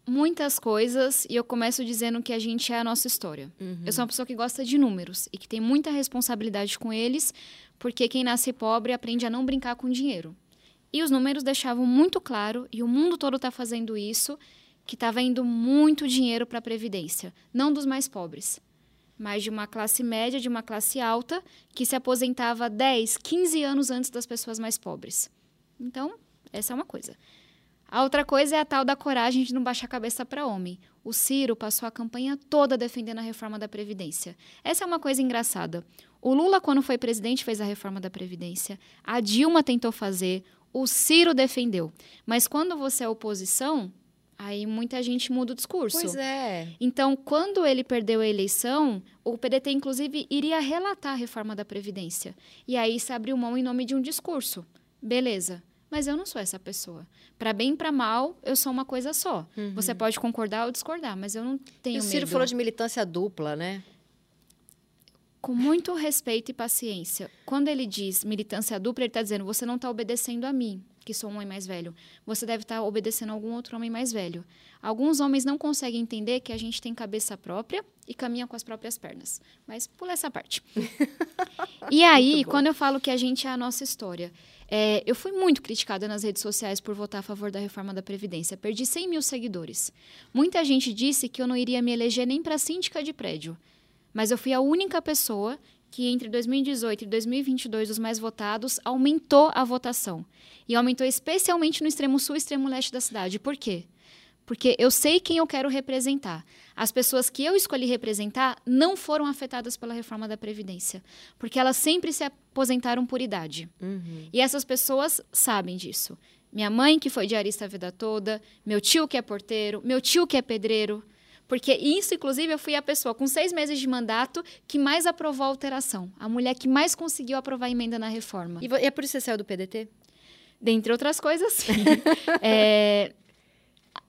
muitas coisas e eu começo dizendo que a gente é a nossa história. Uhum. Eu sou uma pessoa que gosta de números e que tem muita responsabilidade com eles, porque quem nasce pobre aprende a não brincar com dinheiro. E os números deixavam muito claro, e o mundo todo está fazendo isso, que estava indo muito dinheiro para a Previdência, não dos mais pobres, mas de uma classe média, de uma classe alta, que se aposentava 10, 15 anos antes das pessoas mais pobres. Então, essa é uma coisa. A outra coisa é a tal da coragem de não baixar a cabeça para homem. O Ciro passou a campanha toda defendendo a reforma da Previdência. Essa é uma coisa engraçada. O Lula, quando foi presidente, fez a reforma da Previdência. A Dilma tentou fazer. O Ciro defendeu. Mas quando você é oposição, aí muita gente muda o discurso. Pois é. Então, quando ele perdeu a eleição, o PDT, inclusive, iria relatar a reforma da Previdência. E aí se abriu mão em nome de um discurso. Beleza. Mas eu não sou essa pessoa. Para bem e para mal, eu sou uma coisa só. Uhum. Você pode concordar ou discordar, mas eu não tenho e o Ciro medo. falou de militância dupla, né? Com muito respeito e paciência. Quando ele diz militância dupla, ele está dizendo: você não está obedecendo a mim, que sou um homem mais velho. Você deve estar tá obedecendo a algum outro homem mais velho. Alguns homens não conseguem entender que a gente tem cabeça própria e caminha com as próprias pernas. Mas pula essa parte. e aí, quando eu falo que a gente é a nossa história, é, eu fui muito criticada nas redes sociais por votar a favor da reforma da Previdência. Perdi 100 mil seguidores. Muita gente disse que eu não iria me eleger nem para síndica de prédio. Mas eu fui a única pessoa que entre 2018 e 2022 os mais votados aumentou a votação. E aumentou especialmente no extremo sul e extremo leste da cidade. Por quê? Porque eu sei quem eu quero representar. As pessoas que eu escolhi representar não foram afetadas pela reforma da Previdência, porque elas sempre se aposentaram por idade. Uhum. E essas pessoas sabem disso. Minha mãe, que foi diarista a vida toda, meu tio, que é porteiro, meu tio, que é pedreiro. Porque isso, inclusive, eu fui a pessoa com seis meses de mandato que mais aprovou a alteração. A mulher que mais conseguiu aprovar a emenda na reforma. E é por isso que você saiu do PDT? Dentre outras coisas. é,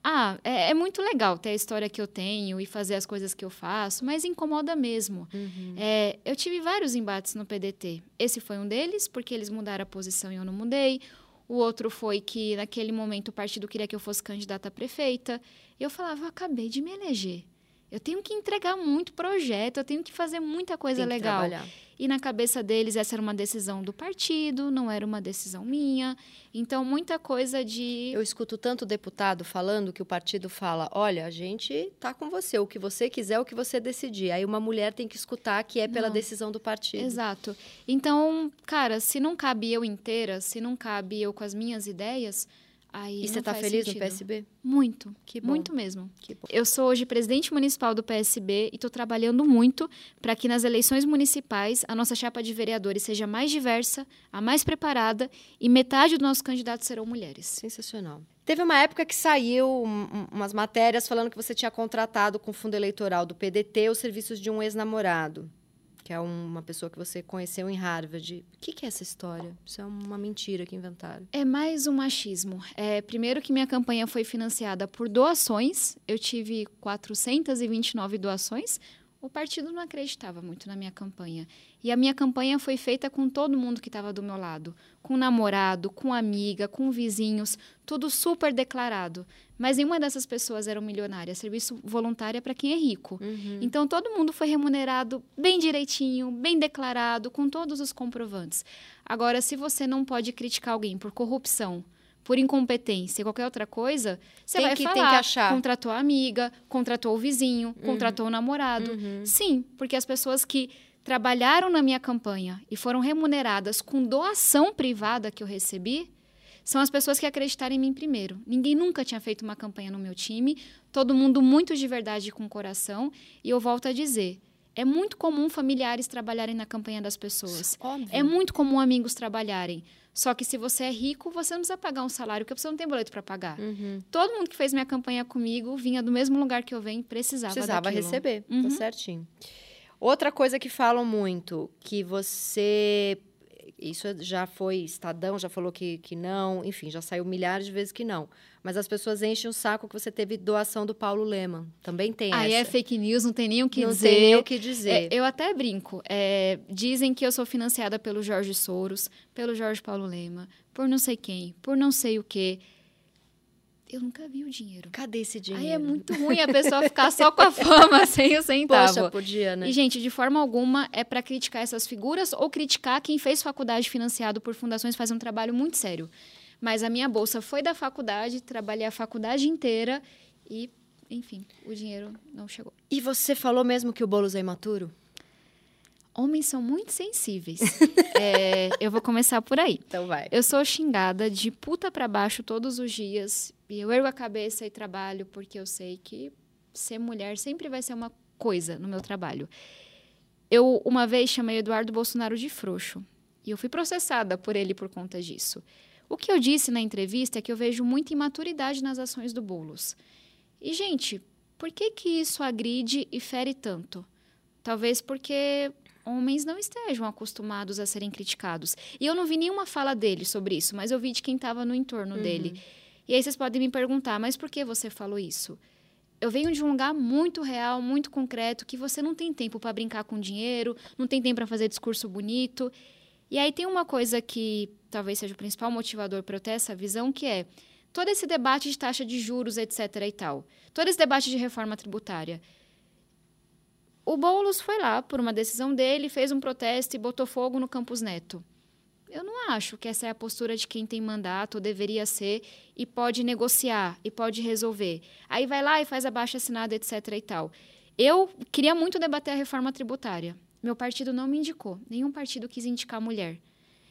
ah, é, é, muito legal ter a história que eu tenho e fazer as coisas que eu faço, mas incomoda mesmo. Uhum. É, eu tive vários embates no PDT. Esse foi um deles, porque eles mudaram a posição e eu não mudei. O outro foi que, naquele momento, o partido queria que eu fosse candidata a prefeita. Eu falava, eu acabei de me eleger. Eu tenho que entregar muito projeto, eu tenho que fazer muita coisa legal. Trabalhar. E na cabeça deles, essa era uma decisão do partido, não era uma decisão minha. Então, muita coisa de. Eu escuto tanto deputado falando que o partido fala: olha, a gente tá com você, o que você quiser, o que você decidir. Aí uma mulher tem que escutar que é pela não. decisão do partido. Exato. Então, cara, se não cabe eu inteira, se não cabe eu com as minhas ideias, Aí e você está feliz sentido. no PSB? Muito, que bom. muito mesmo. Eu sou hoje presidente municipal do PSB e estou trabalhando muito para que nas eleições municipais a nossa chapa de vereadores seja mais diversa, a mais preparada e metade dos nossos candidatos serão mulheres. Sensacional. Teve uma época que saiu umas matérias falando que você tinha contratado com o fundo eleitoral do PDT os serviços de um ex-namorado que é uma pessoa que você conheceu em Harvard. O que, que, é essa história? Isso é uma mentira que inventaram. É mais um machismo. É, primeiro que minha campanha foi financiada por doações. Eu tive 429 doações. O partido não acreditava muito na minha campanha. E a minha campanha foi feita com todo mundo que estava do meu lado. Com namorado, com amiga, com vizinhos, tudo super declarado. Mas nenhuma dessas pessoas era milionária. Serviço voluntário é para quem é rico. Uhum. Então todo mundo foi remunerado bem direitinho, bem declarado, com todos os comprovantes. Agora, se você não pode criticar alguém por corrupção, por incompetência, qualquer outra coisa, você tem vai que, falar. Tem que achar. Contratou a amiga, contratou o vizinho, uhum. contratou o namorado. Uhum. Sim, porque as pessoas que trabalharam na minha campanha e foram remuneradas com doação privada que eu recebi, são as pessoas que acreditaram em mim primeiro. Ninguém nunca tinha feito uma campanha no meu time, todo mundo muito de verdade e com coração. E eu volto a dizer: é muito comum familiares trabalharem na campanha das pessoas. Óbvio. É muito comum amigos trabalharem. Só que se você é rico, você não precisa pagar um salário, porque você não tem boleto para pagar. Uhum. Todo mundo que fez minha campanha comigo vinha do mesmo lugar que eu venho, precisava Precisava daquilo. receber, Uhum. tá certinho. Outra coisa que falam muito, que você. Isso já foi, Estadão já falou que, que não, enfim, já saiu milhares de vezes que não. Mas as pessoas enchem o saco que você teve doação do Paulo Leman. Também tem Aí é essa. fake news, não tem nem o que não dizer. tem nem o que dizer. É, eu até brinco. É, dizem que eu sou financiada pelo Jorge Soros, pelo Jorge Paulo Lema, por não sei quem, por não sei o quê. Eu nunca vi o dinheiro. Cadê esse dinheiro? Aí é muito ruim a pessoa ficar só com a fama, sem o centavo. Poxa, podia, né? E, gente, de forma alguma é para criticar essas figuras ou criticar quem fez faculdade financiado por fundações faz um trabalho muito sério. Mas a minha bolsa foi da faculdade, trabalhei a faculdade inteira e, enfim, o dinheiro não chegou. E você falou mesmo que o Boulos é imaturo? Homens são muito sensíveis. É, eu vou começar por aí. Então vai. Eu sou xingada de puta pra baixo todos os dias. E eu ergo a cabeça e trabalho porque eu sei que ser mulher sempre vai ser uma coisa no meu trabalho. Eu, uma vez, chamei Eduardo Bolsonaro de frouxo. E eu fui processada por ele por conta disso. O que eu disse na entrevista é que eu vejo muita imaturidade nas ações do Boulos. E, gente, por que, que isso agride e fere tanto? Talvez porque homens não estejam acostumados a serem criticados. E eu não vi nenhuma fala dele sobre isso, mas eu vi de quem estava no entorno dele. E aí vocês podem me perguntar, mas por que você falou isso? Eu venho de um lugar muito real, muito concreto, que você não tem tempo para brincar com dinheiro, não tem tempo para fazer discurso bonito. E aí tem uma coisa que talvez seja o principal motivador para eu ter essa visão, que é todo esse debate de taxa de juros, etc. e tal. Todo esse debate de reforma tributária. O Boulos foi lá, por uma decisão dele, fez um protesto e botou fogo no Campus Neto. Eu não acho que essa é a postura de quem tem mandato, ou deveria ser, e pode negociar, e pode resolver. Aí vai lá e faz a baixa assinada, etc. e tal. Eu queria muito debater a reforma tributária. Meu partido não me indicou, nenhum partido quis indicar mulher.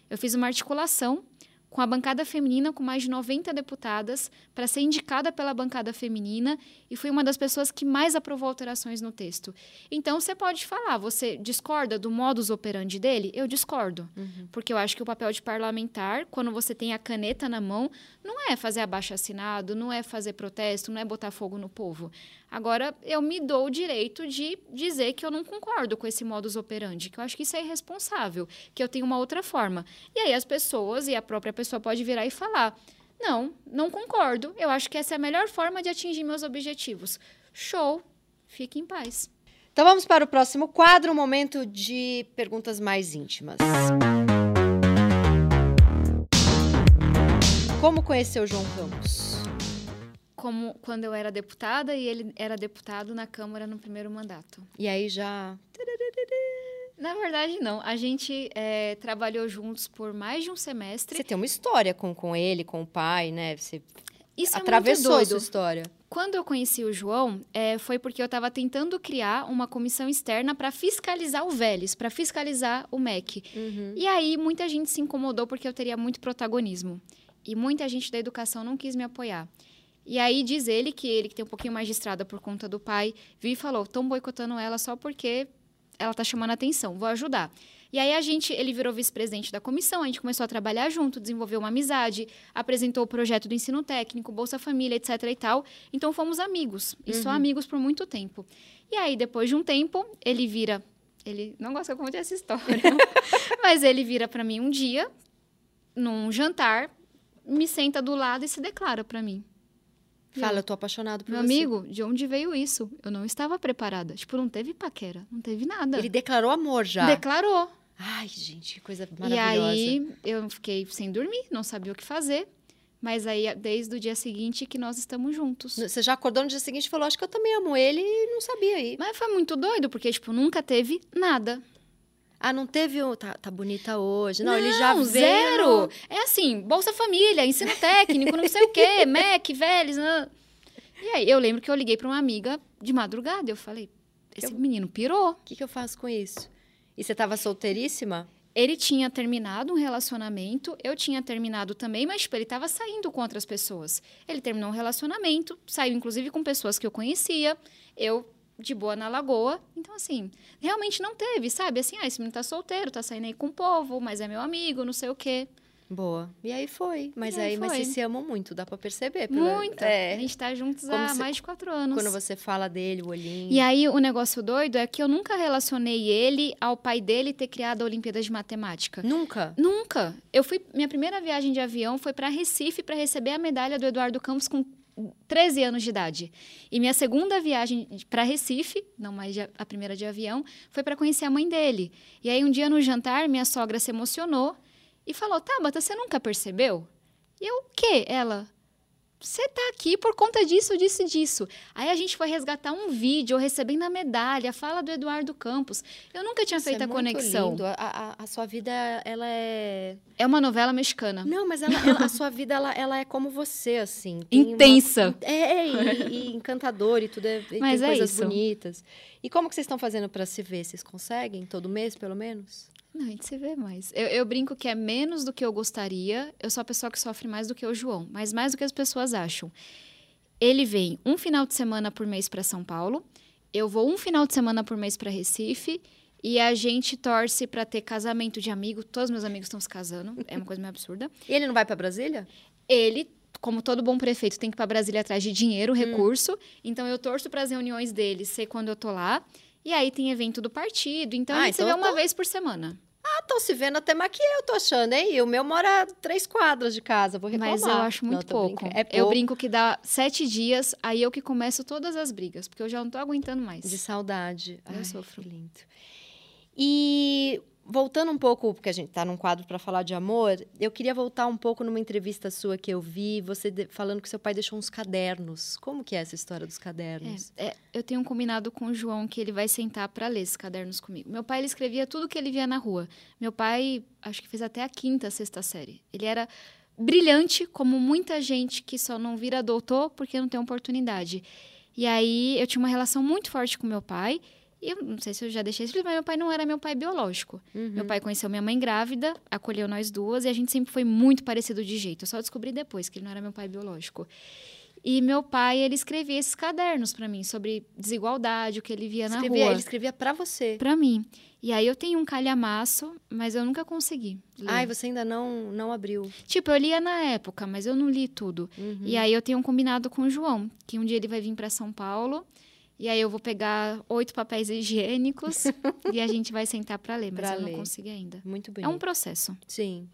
Eu fiz uma articulação com a bancada feminina, com mais de 90 deputadas, para ser indicada pela bancada feminina e fui uma das pessoas que mais aprovou alterações no texto. Então, você pode falar, você discorda do modus operandi dele? Eu discordo. Porque eu acho que o papel de parlamentar, quando você tem a caneta na mão, não é fazer abaixo assinado, não é fazer protesto, não é botar fogo no povo. Agora, eu me dou o direito de dizer que eu não concordo com esse modus operandi, que eu acho que isso é irresponsável, que eu tenho uma outra forma. E aí as pessoas e a própria pessoa pode virar e falar: não, não concordo, eu acho que essa é a melhor forma de atingir meus objetivos. Show, fique em paz. Então vamos para o próximo quadro, um momento de perguntas mais íntimas. Como conheceu João Campos? Como quando eu era deputada e ele era deputado na Câmara no primeiro mandato. E aí já. Na verdade, não. A gente eh, trabalhou juntos por mais de um semestre. Você tem uma história com, com ele, com o pai, né? Você Isso atravessou é a muito sua doido. história. Quando eu conheci o João, eh, foi porque eu estava tentando criar uma comissão externa para fiscalizar o Vélez, para fiscalizar o MEC. E aí, muita gente se incomodou porque eu teria muito protagonismo. E muita gente da educação não quis me apoiar. E aí, diz ele que ele, que tem um pouquinho mais de estrada por conta do pai, viu e falou: estão boicotando ela só porque ela tá chamando atenção, vou ajudar. E aí a gente, ele virou vice-presidente da comissão, a gente começou a trabalhar junto, desenvolveu uma amizade, apresentou o projeto do ensino técnico, Bolsa Família, etc e tal. Então fomos amigos, e só amigos por muito tempo. E aí depois de um tempo, ele vira, ele não gosta muito dessa história, mas ele vira para mim um dia num jantar, me senta do lado e se declara para mim. Fala, eu tô apaixonado por Meu você. amigo, de onde veio isso? Eu não estava preparada. Tipo, não teve paquera, não teve nada. Ele declarou amor já. Declarou. Ai, gente, que coisa E maravilhosa. aí eu fiquei sem dormir, não sabia o que fazer. Mas aí, desde o dia seguinte que nós estamos juntos. Você já acordou no dia seguinte e falou, acho que eu também amo ele e não sabia aí. Mas foi muito doido, porque, tipo, nunca teve nada. Ah, não teve o... Tá, tá bonita hoje. Não, ele já veio... zero. É assim, Bolsa Família, ensino técnico, não sei o quê, MEC, Vélez. né? E aí, eu lembro que eu liguei pra uma amiga de madrugada. Eu falei, esse Eu- menino pirou. O que, que eu faço com isso? E você tava solteiríssima? Ele tinha terminado um relacionamento, eu tinha terminado também, mas tipo, ele estava saindo com outras pessoas. Ele terminou um relacionamento, saiu inclusive com pessoas que eu conhecia, eu de boa na lagoa. Então, assim, realmente não teve, sabe? Assim, ah, esse menino tá solteiro, tá saindo aí com o povo, mas é meu amigo, não sei o quê. Boa. E aí foi. Mas E aí aí, mas foi. vocês se amam muito, dá pra perceber. pela- Muito. É. A gente tá juntos Como há se- mais de quatro anos. Quando você fala dele, o olhinho. E aí, o negócio doido é que eu nunca relacionei ele ao pai dele ter criado a Olimpíada de Matemática. Nunca? Nunca. Eu fui. Minha primeira viagem de avião foi para Recife para receber a medalha do Eduardo Campos com 13 anos de idade. E minha segunda viagem para Recife, não mais a primeira de avião, foi para conhecer a mãe dele. E aí um dia no jantar, minha sogra se emocionou e falou: "Tabata, você nunca percebeu?" E eu: "O quê?" Ela: você tá aqui por conta disso, disso e disso. Aí a gente foi resgatar um vídeo, recebendo a medalha, fala do Eduardo Campos. Eu nunca tinha Isso feito é a conexão. lindo. A, a- a sua vida, ela é... É uma novela mexicana. Não, mas ela, ela- a sua vida, ela, ela é como você, assim. Tem uma- Intensa. É, e, e encantador e tudo. É, e Mas tem é coisas isso. bonitas. E como que vocês estão fazendo para se ver? Vocês conseguem? Todo mês, pelo menos? Não, a gente se vê mais. Eu, eu brinco que é menos do que eu gostaria. Eu sou a pessoa que sofre mais do que o João, mas mais do que as pessoas acham. Ele vem um final de semana por mês para São Paulo. Eu vou um final de semana por mês para Recife. E a gente torce para ter casamento de amigo. Todos meus amigos estão se casando. É uma coisa meio absurda. E ele não vai para Brasília? Ele, como todo bom prefeito, tem que ir para Brasília atrás de dinheiro, recurso. Então eu torço para as reuniões dele ser quando eu tô lá. E aí tem evento do partido. Então Ah, a gente se então vê uma tá- vez por semana. Ah, estão se vendo até que eu, tô achando, hein? E o meu mora três quadras de casa, vou reclamar. Mas eu acho muito Não, tô pouco. É pouco. Eu brinco que dá sete dias, aí eu que começo todas as brigas, porque eu já não tô aguentando mais. De saudade. Eu Ai, sofro. Que lindo. E voltando um pouco, porque a gente tá num quadro para falar de amor, eu queria voltar um pouco numa entrevista sua que eu vi, você de- falando que seu pai deixou uns cadernos. Como que é essa história dos cadernos? É, é, eu tenho um combinado com o João que ele vai sentar para ler esses cadernos comigo. Meu pai ele escrevia tudo que ele via na rua. Meu pai, acho que fez até a quinta, sexta série. Ele era brilhante, como muita gente que só não vira doutor porque não tem oportunidade. E aí eu tinha uma relação muito forte com meu pai. E eu não sei se eu já deixei isso, mas meu pai não era meu pai biológico. Uhum. Meu pai conheceu minha mãe grávida, acolheu nós duas e a gente sempre foi muito parecido de jeito. Eu só descobri depois que ele não era meu pai biológico. E meu pai, ele escrevia esses cadernos para mim sobre desigualdade, o que ele via escrevia, na rua. Ele escrevia para você. Para mim. E aí eu tenho um calhamaço, mas eu nunca consegui. ler. Ai, você ainda não, não abriu. Tipo, eu lia na época, mas eu não li tudo. Uhum. E aí eu tenho um combinado com o João, que um dia ele vai vir para São Paulo. E aí eu vou pegar oito papéis higiênicos e a gente vai sentar para ler, mas Pra eu ler. não consegui ainda. Muito bem. É um processo. Sim.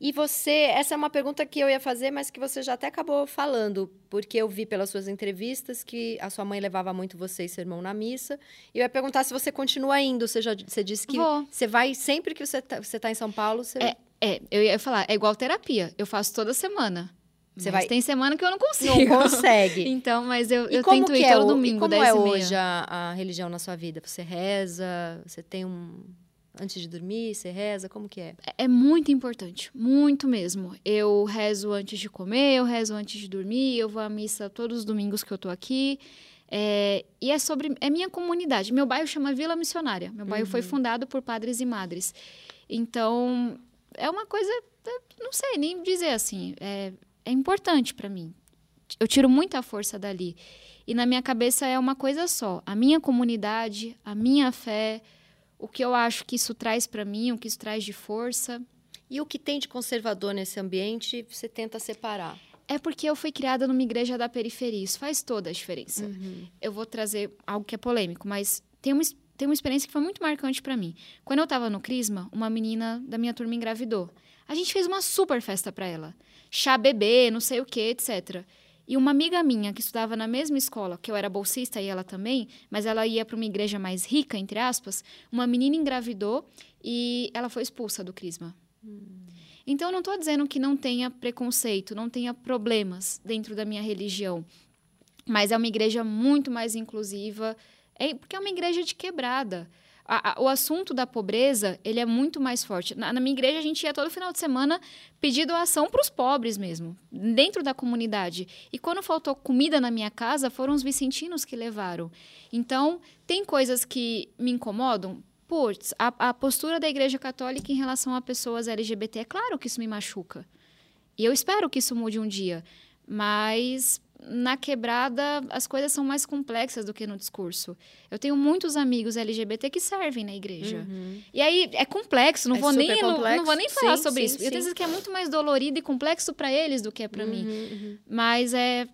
E você, essa é uma pergunta que eu ia fazer, mas que você já até acabou falando, porque eu vi pelas suas entrevistas que a sua mãe levava muito você e seu irmão na missa. E eu ia perguntar se você continua indo. Você já você disse que Vou. você vai sempre que você tá, você tá em São Paulo, você É, é, eu ia falar, é igual terapia. Eu faço toda semana. Você Mas vai- tem semana que eu não consigo. não consegue. Então, mas eu, eu tento ir é todo o- domingo, e como 10 é hoje a, a religião na sua vida? Você reza? Você tem um antes de dormir, você reza? Como que é? É muito importante, muito mesmo. Eu rezo antes de comer, eu rezo antes de dormir, eu vou à missa todos os domingos que eu tô aqui. É, e é sobre. É minha comunidade. Meu bairro chama Vila Missionária. Meu bairro foi fundado por padres e madres. Então, é uma coisa. eu Não sei nem dizer assim. É, é importante para mim. Eu tiro muita força dali. E na minha cabeça é uma coisa só: a minha comunidade, a minha fé, o que eu acho que isso traz para mim, o que isso traz de força. E o que tem de conservador nesse ambiente, você tenta separar. É porque eu fui criada numa igreja da periferia. Isso faz toda a diferença. Eu vou trazer algo que é polêmico, mas tem uma, tem uma experiência que foi muito marcante para mim. Quando eu tava no Crisma, uma menina da minha turma engravidou. A gente fez uma super festa para ela. Chá bebê, não sei o que, etc. E uma amiga minha que estudava na mesma escola, que eu era bolsista e ela também, mas ela ia para uma igreja mais rica, entre aspas, uma menina engravidou e ela foi expulsa do Crisma. Então, eu não estou dizendo que não tenha preconceito, não tenha problemas dentro da minha religião. Mas é uma igreja muito mais inclusiva, é, porque é uma igreja de quebrada. A- a- o assunto da pobreza, ele é muito mais forte. Na, na minha igreja, a gente ia todo final de semana pedir doação para os pobres mesmo, dentro da comunidade. E quando faltou comida na minha casa, foram os vicentinos que levaram. Então, tem coisas que me incomodam? Putz, a, a postura da igreja católica em relação a pessoas LGBT, é claro que isso me machuca. E eu espero que isso mude um dia. Mas na quebrada as coisas são mais complexas do que no discurso. Eu tenho muitos amigos LGBT que servem na igreja. Uhum. E aí é complexo, não, É vou, nem, complexo. não vou nem falar Sim, sobre sim, isso. Eu sim. tenho certeza que é muito mais dolorido e complexo para eles do que é para mim. Uhum, uhum. Mas é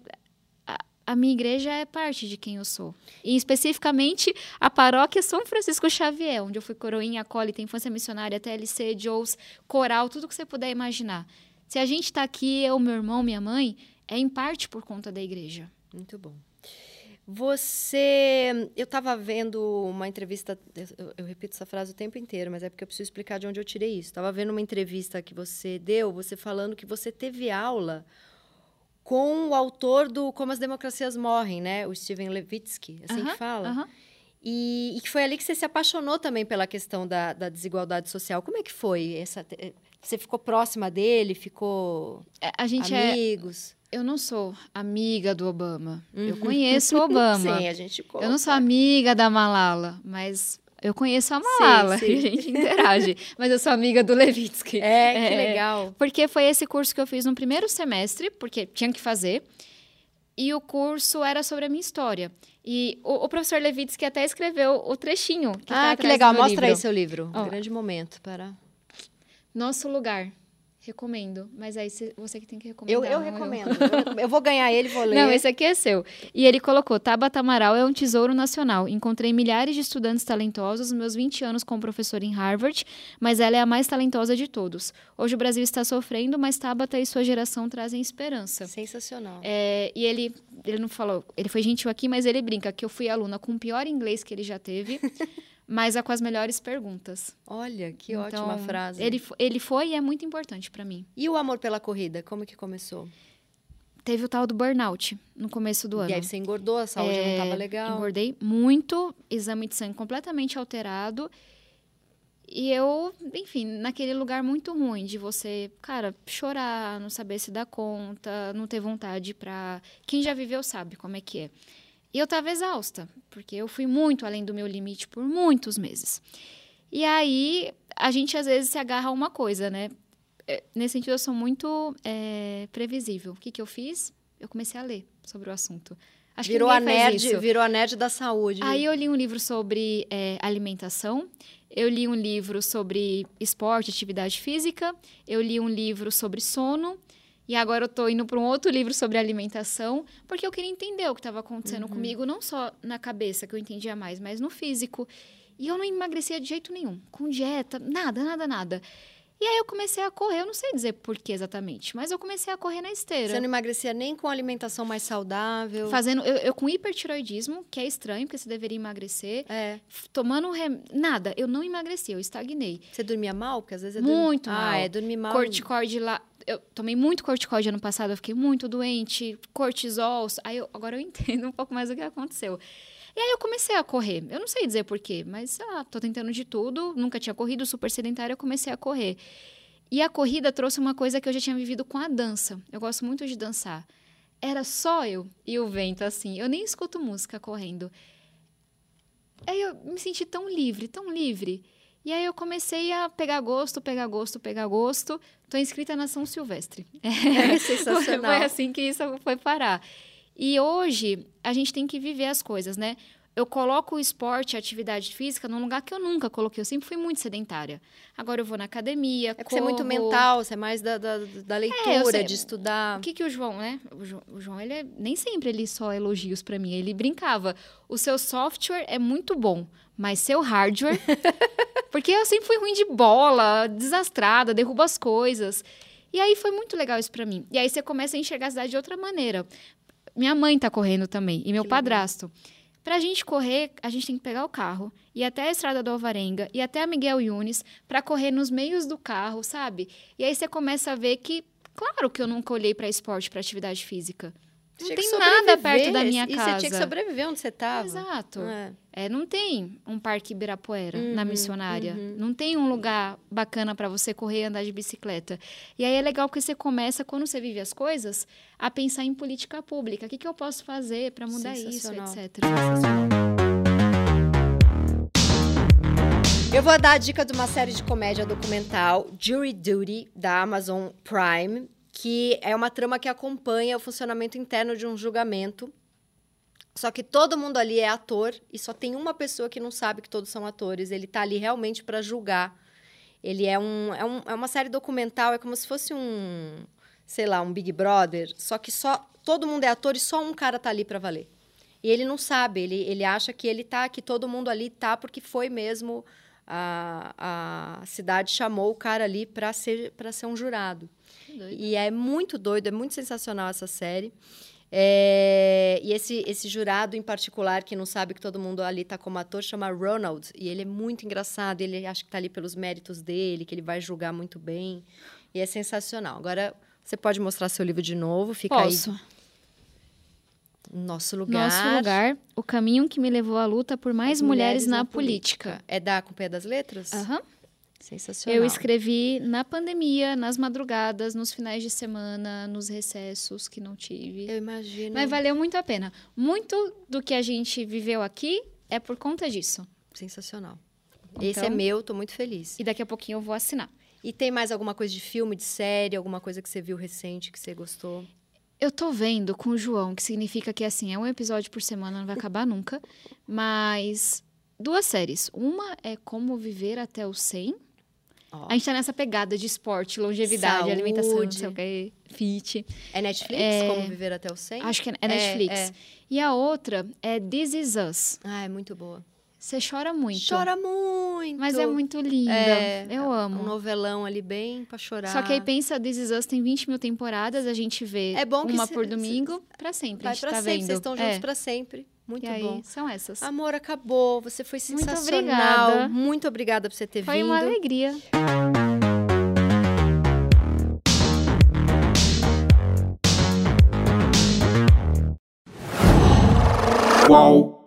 a, a minha igreja é parte de quem eu sou. E especificamente a paróquia São Francisco Xavier, onde eu fui coroinha, acólita, infância missionária, TLC, JOS, coral, tudo que você puder imaginar. Se a gente está aqui, eu, meu irmão, minha mãe, é em parte por conta da igreja. Muito bom. Você. Eu estava vendo uma entrevista. Eu, eu repito essa frase o tempo inteiro, mas é porque eu preciso explicar de onde eu tirei isso. Estava vendo uma entrevista que você deu, você falando que você teve aula com o autor do Como as Democracias Morrem, né? O Steven Levitsky, assim Aham, que fala. aham. E, e que foi ali que você se apaixonou também pela questão da, da desigualdade social. Como é que foi? Essa, você ficou próxima dele? Ficou É, A gente é. amigos? Eu não sou amiga do Obama. Eu conheço o Obama. Sim, a gente conta. Eu não sou amiga da Malala, mas eu conheço a Malala sim. e a gente interage. mas eu sou amiga do Levitsky. É, que É. legal. Porque foi esse curso que eu fiz no primeiro semestre, porque tinha que fazer. E o curso era sobre a minha história. E o, o professor Levitsky até escreveu o trechinho. Que tá ah, que atrás legal. Mostra aí livro. seu livro. Um grande momento para... Nosso lugar. Recomendo. Mas aí cê- você que tem que Eu, recomendar. eu não recomendo. Eu. Eu vou ganhar ele, vou ler. Não, esse aqui é seu. E ele colocou: Tabata Amaral é um tesouro nacional. Encontrei milhares de estudantes talentosos nos meus 20 anos como professor em Harvard, mas ela é a mais talentosa de todos. Hoje o Brasil está sofrendo, mas Tabata e sua geração trazem esperança. Sensacional. É, e ele, ele não falou, ele foi gentil aqui, mas ele brinca que eu fui aluna com o pior inglês que ele já teve, mas a com as melhores perguntas. Olha, que Então, ótima frase. Ele, ele foi e é muito importante para mim. E o amor pela corrida, como que começou? Teve o tal do burnout no começo do ano. E aí você engordou, a saúde não É, estava legal. Engordei muito, exame de sangue completamente alterado. E eu, enfim, naquele lugar muito ruim de você, cara, chorar, não saber se dá conta, não ter vontade pra. Quem já viveu sabe como é que é. E eu tava exausta, porque eu fui muito além do meu limite por muitos meses. E aí, a gente às vezes se agarra a uma coisa, né? É, Nesse sentido, eu sou muito é, previsível. O que, que eu fiz? Eu comecei a ler sobre o assunto. Acho virou a nerd, virou a nerd da saúde. Aí eu li um livro sobre é, alimentação, eu li um livro sobre esporte, atividade física, eu li um livro sobre sono, e agora eu tô indo para um outro livro sobre alimentação, porque eu queria entender o que estava acontecendo Uhum. comigo, não só na cabeça, que eu entendia mais, mas no físico. E eu não emagrecia de jeito nenhum, com dieta, nada, nada, nada. E aí eu comecei a correr, eu não sei dizer por que exatamente, mas eu comecei a correr na esteira. Você não emagrecia nem com alimentação mais saudável. Fazendo, eu, eu com hipertiroidismo, que é estranho, porque você deveria emagrecer. É. Tomando rem... nada, eu não emagreci, eu estagnei. Você dormia mal? Porque às vezes é Muito dormir... mal. Ah, é dormir mal. Corticoide lá. Eu tomei muito corticoide ano passado, eu fiquei muito doente, cortisol. Aí eu- agora eu entendo um pouco mais o que aconteceu. E aí eu comecei a correr. Eu não sei dizer porquê, mas ah, tô tentando de tudo. Nunca tinha corrido, super sedentária, eu comecei a correr. E a corrida trouxe uma coisa que eu já tinha vivido com a dança. Eu gosto muito de dançar. Era só eu e o vento, assim. Eu nem escuto música correndo. Aí eu me senti tão livre, tão livre. E aí eu comecei a pegar gosto, pegar gosto, pegar gosto. Tô inscrita na São Silvestre. É sensacional. foi assim que isso foi parar. E hoje a gente tem que viver as coisas, né? Eu coloco o esporte, a atividade física, num lugar que eu nunca coloquei. Eu sempre fui muito sedentária. Agora eu vou na academia. É porque você é muito corro. mental, você é mais da, da, da leitura, É, de estudar. O que, que o João, né? O João, o João, ele é, nem sempre ele só elogios pra mim. Ele brincava. O seu software é muito bom, mas seu hardware. porque eu sempre fui ruim de bola, desastrada, derrubo as coisas. E aí foi muito legal isso pra mim. E aí você começa a enxergar a cidade de outra maneira. Minha mãe tá correndo também, e meu Que legal. padrasto. Pra gente correr, a gente tem que pegar o carro, ir até a estrada do Alvarenga, ir até a Miguel Yunes, pra correr nos meios do carro, sabe? E aí você começa a ver que, claro que eu nunca olhei pra esporte, pra atividade física. Não tem nada perto da minha e casa. você tinha que sobreviver onde você estava. Exato. É. É, não tem um parque Ibirapuera na Uhum, missionária. uhum. Não tem um lugar bacana pra você correr e andar de bicicleta. E aí é legal porque você começa, quando você vive as coisas, a pensar em política pública. O que, que eu posso fazer pra mudar isso, etc. Eu vou dar a dica de uma série de comédia documental, Jury Duty, da Amazon Prime, que é uma trama que acompanha o funcionamento interno de um julgamento. Só que todo mundo ali é ator e só tem uma pessoa que não sabe que todos são atores. Ele tá ali realmente para julgar. Ele é um, é um é uma série documental, é como se fosse um, sei lá, um Big Brother, só que só todo mundo é ator e só um cara tá ali para valer. E ele não sabe, ele, ele acha que ele tá, que todo mundo ali tá porque foi mesmo a, a cidade chamou o cara ali para ser para ser um jurado. E é muito doido, é muito sensacional essa série. É, e esse, esse jurado em particular, que não sabe que todo mundo ali está como ator, chama Ronald. E ele é muito engraçado, ele acha que está ali pelos méritos dele, que ele vai julgar muito bem. E é sensacional. Agora, você pode mostrar seu livro de novo, fica Posso. aí. Nosso lugar. Nosso lugar, o caminho que me levou à luta por mais mulheres, na, política. É da Companhia das Letras? Aham. Sensacional. Eu escrevi na pandemia, nas madrugadas, nos finais de semana, nos recessos que não tive. Eu imagino. Mas valeu muito a pena. Muito do que a gente viveu aqui é por conta disso. Sensacional. Esse é Então- meu, tô muito feliz. E daqui a pouquinho eu vou assinar. E tem mais alguma coisa de filme, de série, alguma coisa que você viu recente que você gostou? Eu tô vendo com o João, que significa que assim, é um episódio por semana, não vai acabar nunca. Mas duas séries. Uma é Como Viver até os 100. Ó, A gente tá nessa pegada de esporte, longevidade, Saúde. alimentação, não sei o que, fit. É Netflix? É- Como Viver Até o 100? Acho que é Netflix. é. E a outra é This Is Us. Ah, é muito boa. Você chora muito. Chora muito. Mas é muito linda. É, eu Um amo. novelão ali bem pra chorar. Só que aí pensa, This Is Us tem 20 mil temporadas, a gente vê É bom que uma cê- por domingo pra sempre. a Vai gente pra tá sempre, vendo. vocês estão juntos É. pra sempre. Muito e aí, bom. são essas. Amor, acabou. Você foi Muito sensacional. obrigada. Muito obrigada por você ter Foi vindo. uma alegria. Qual?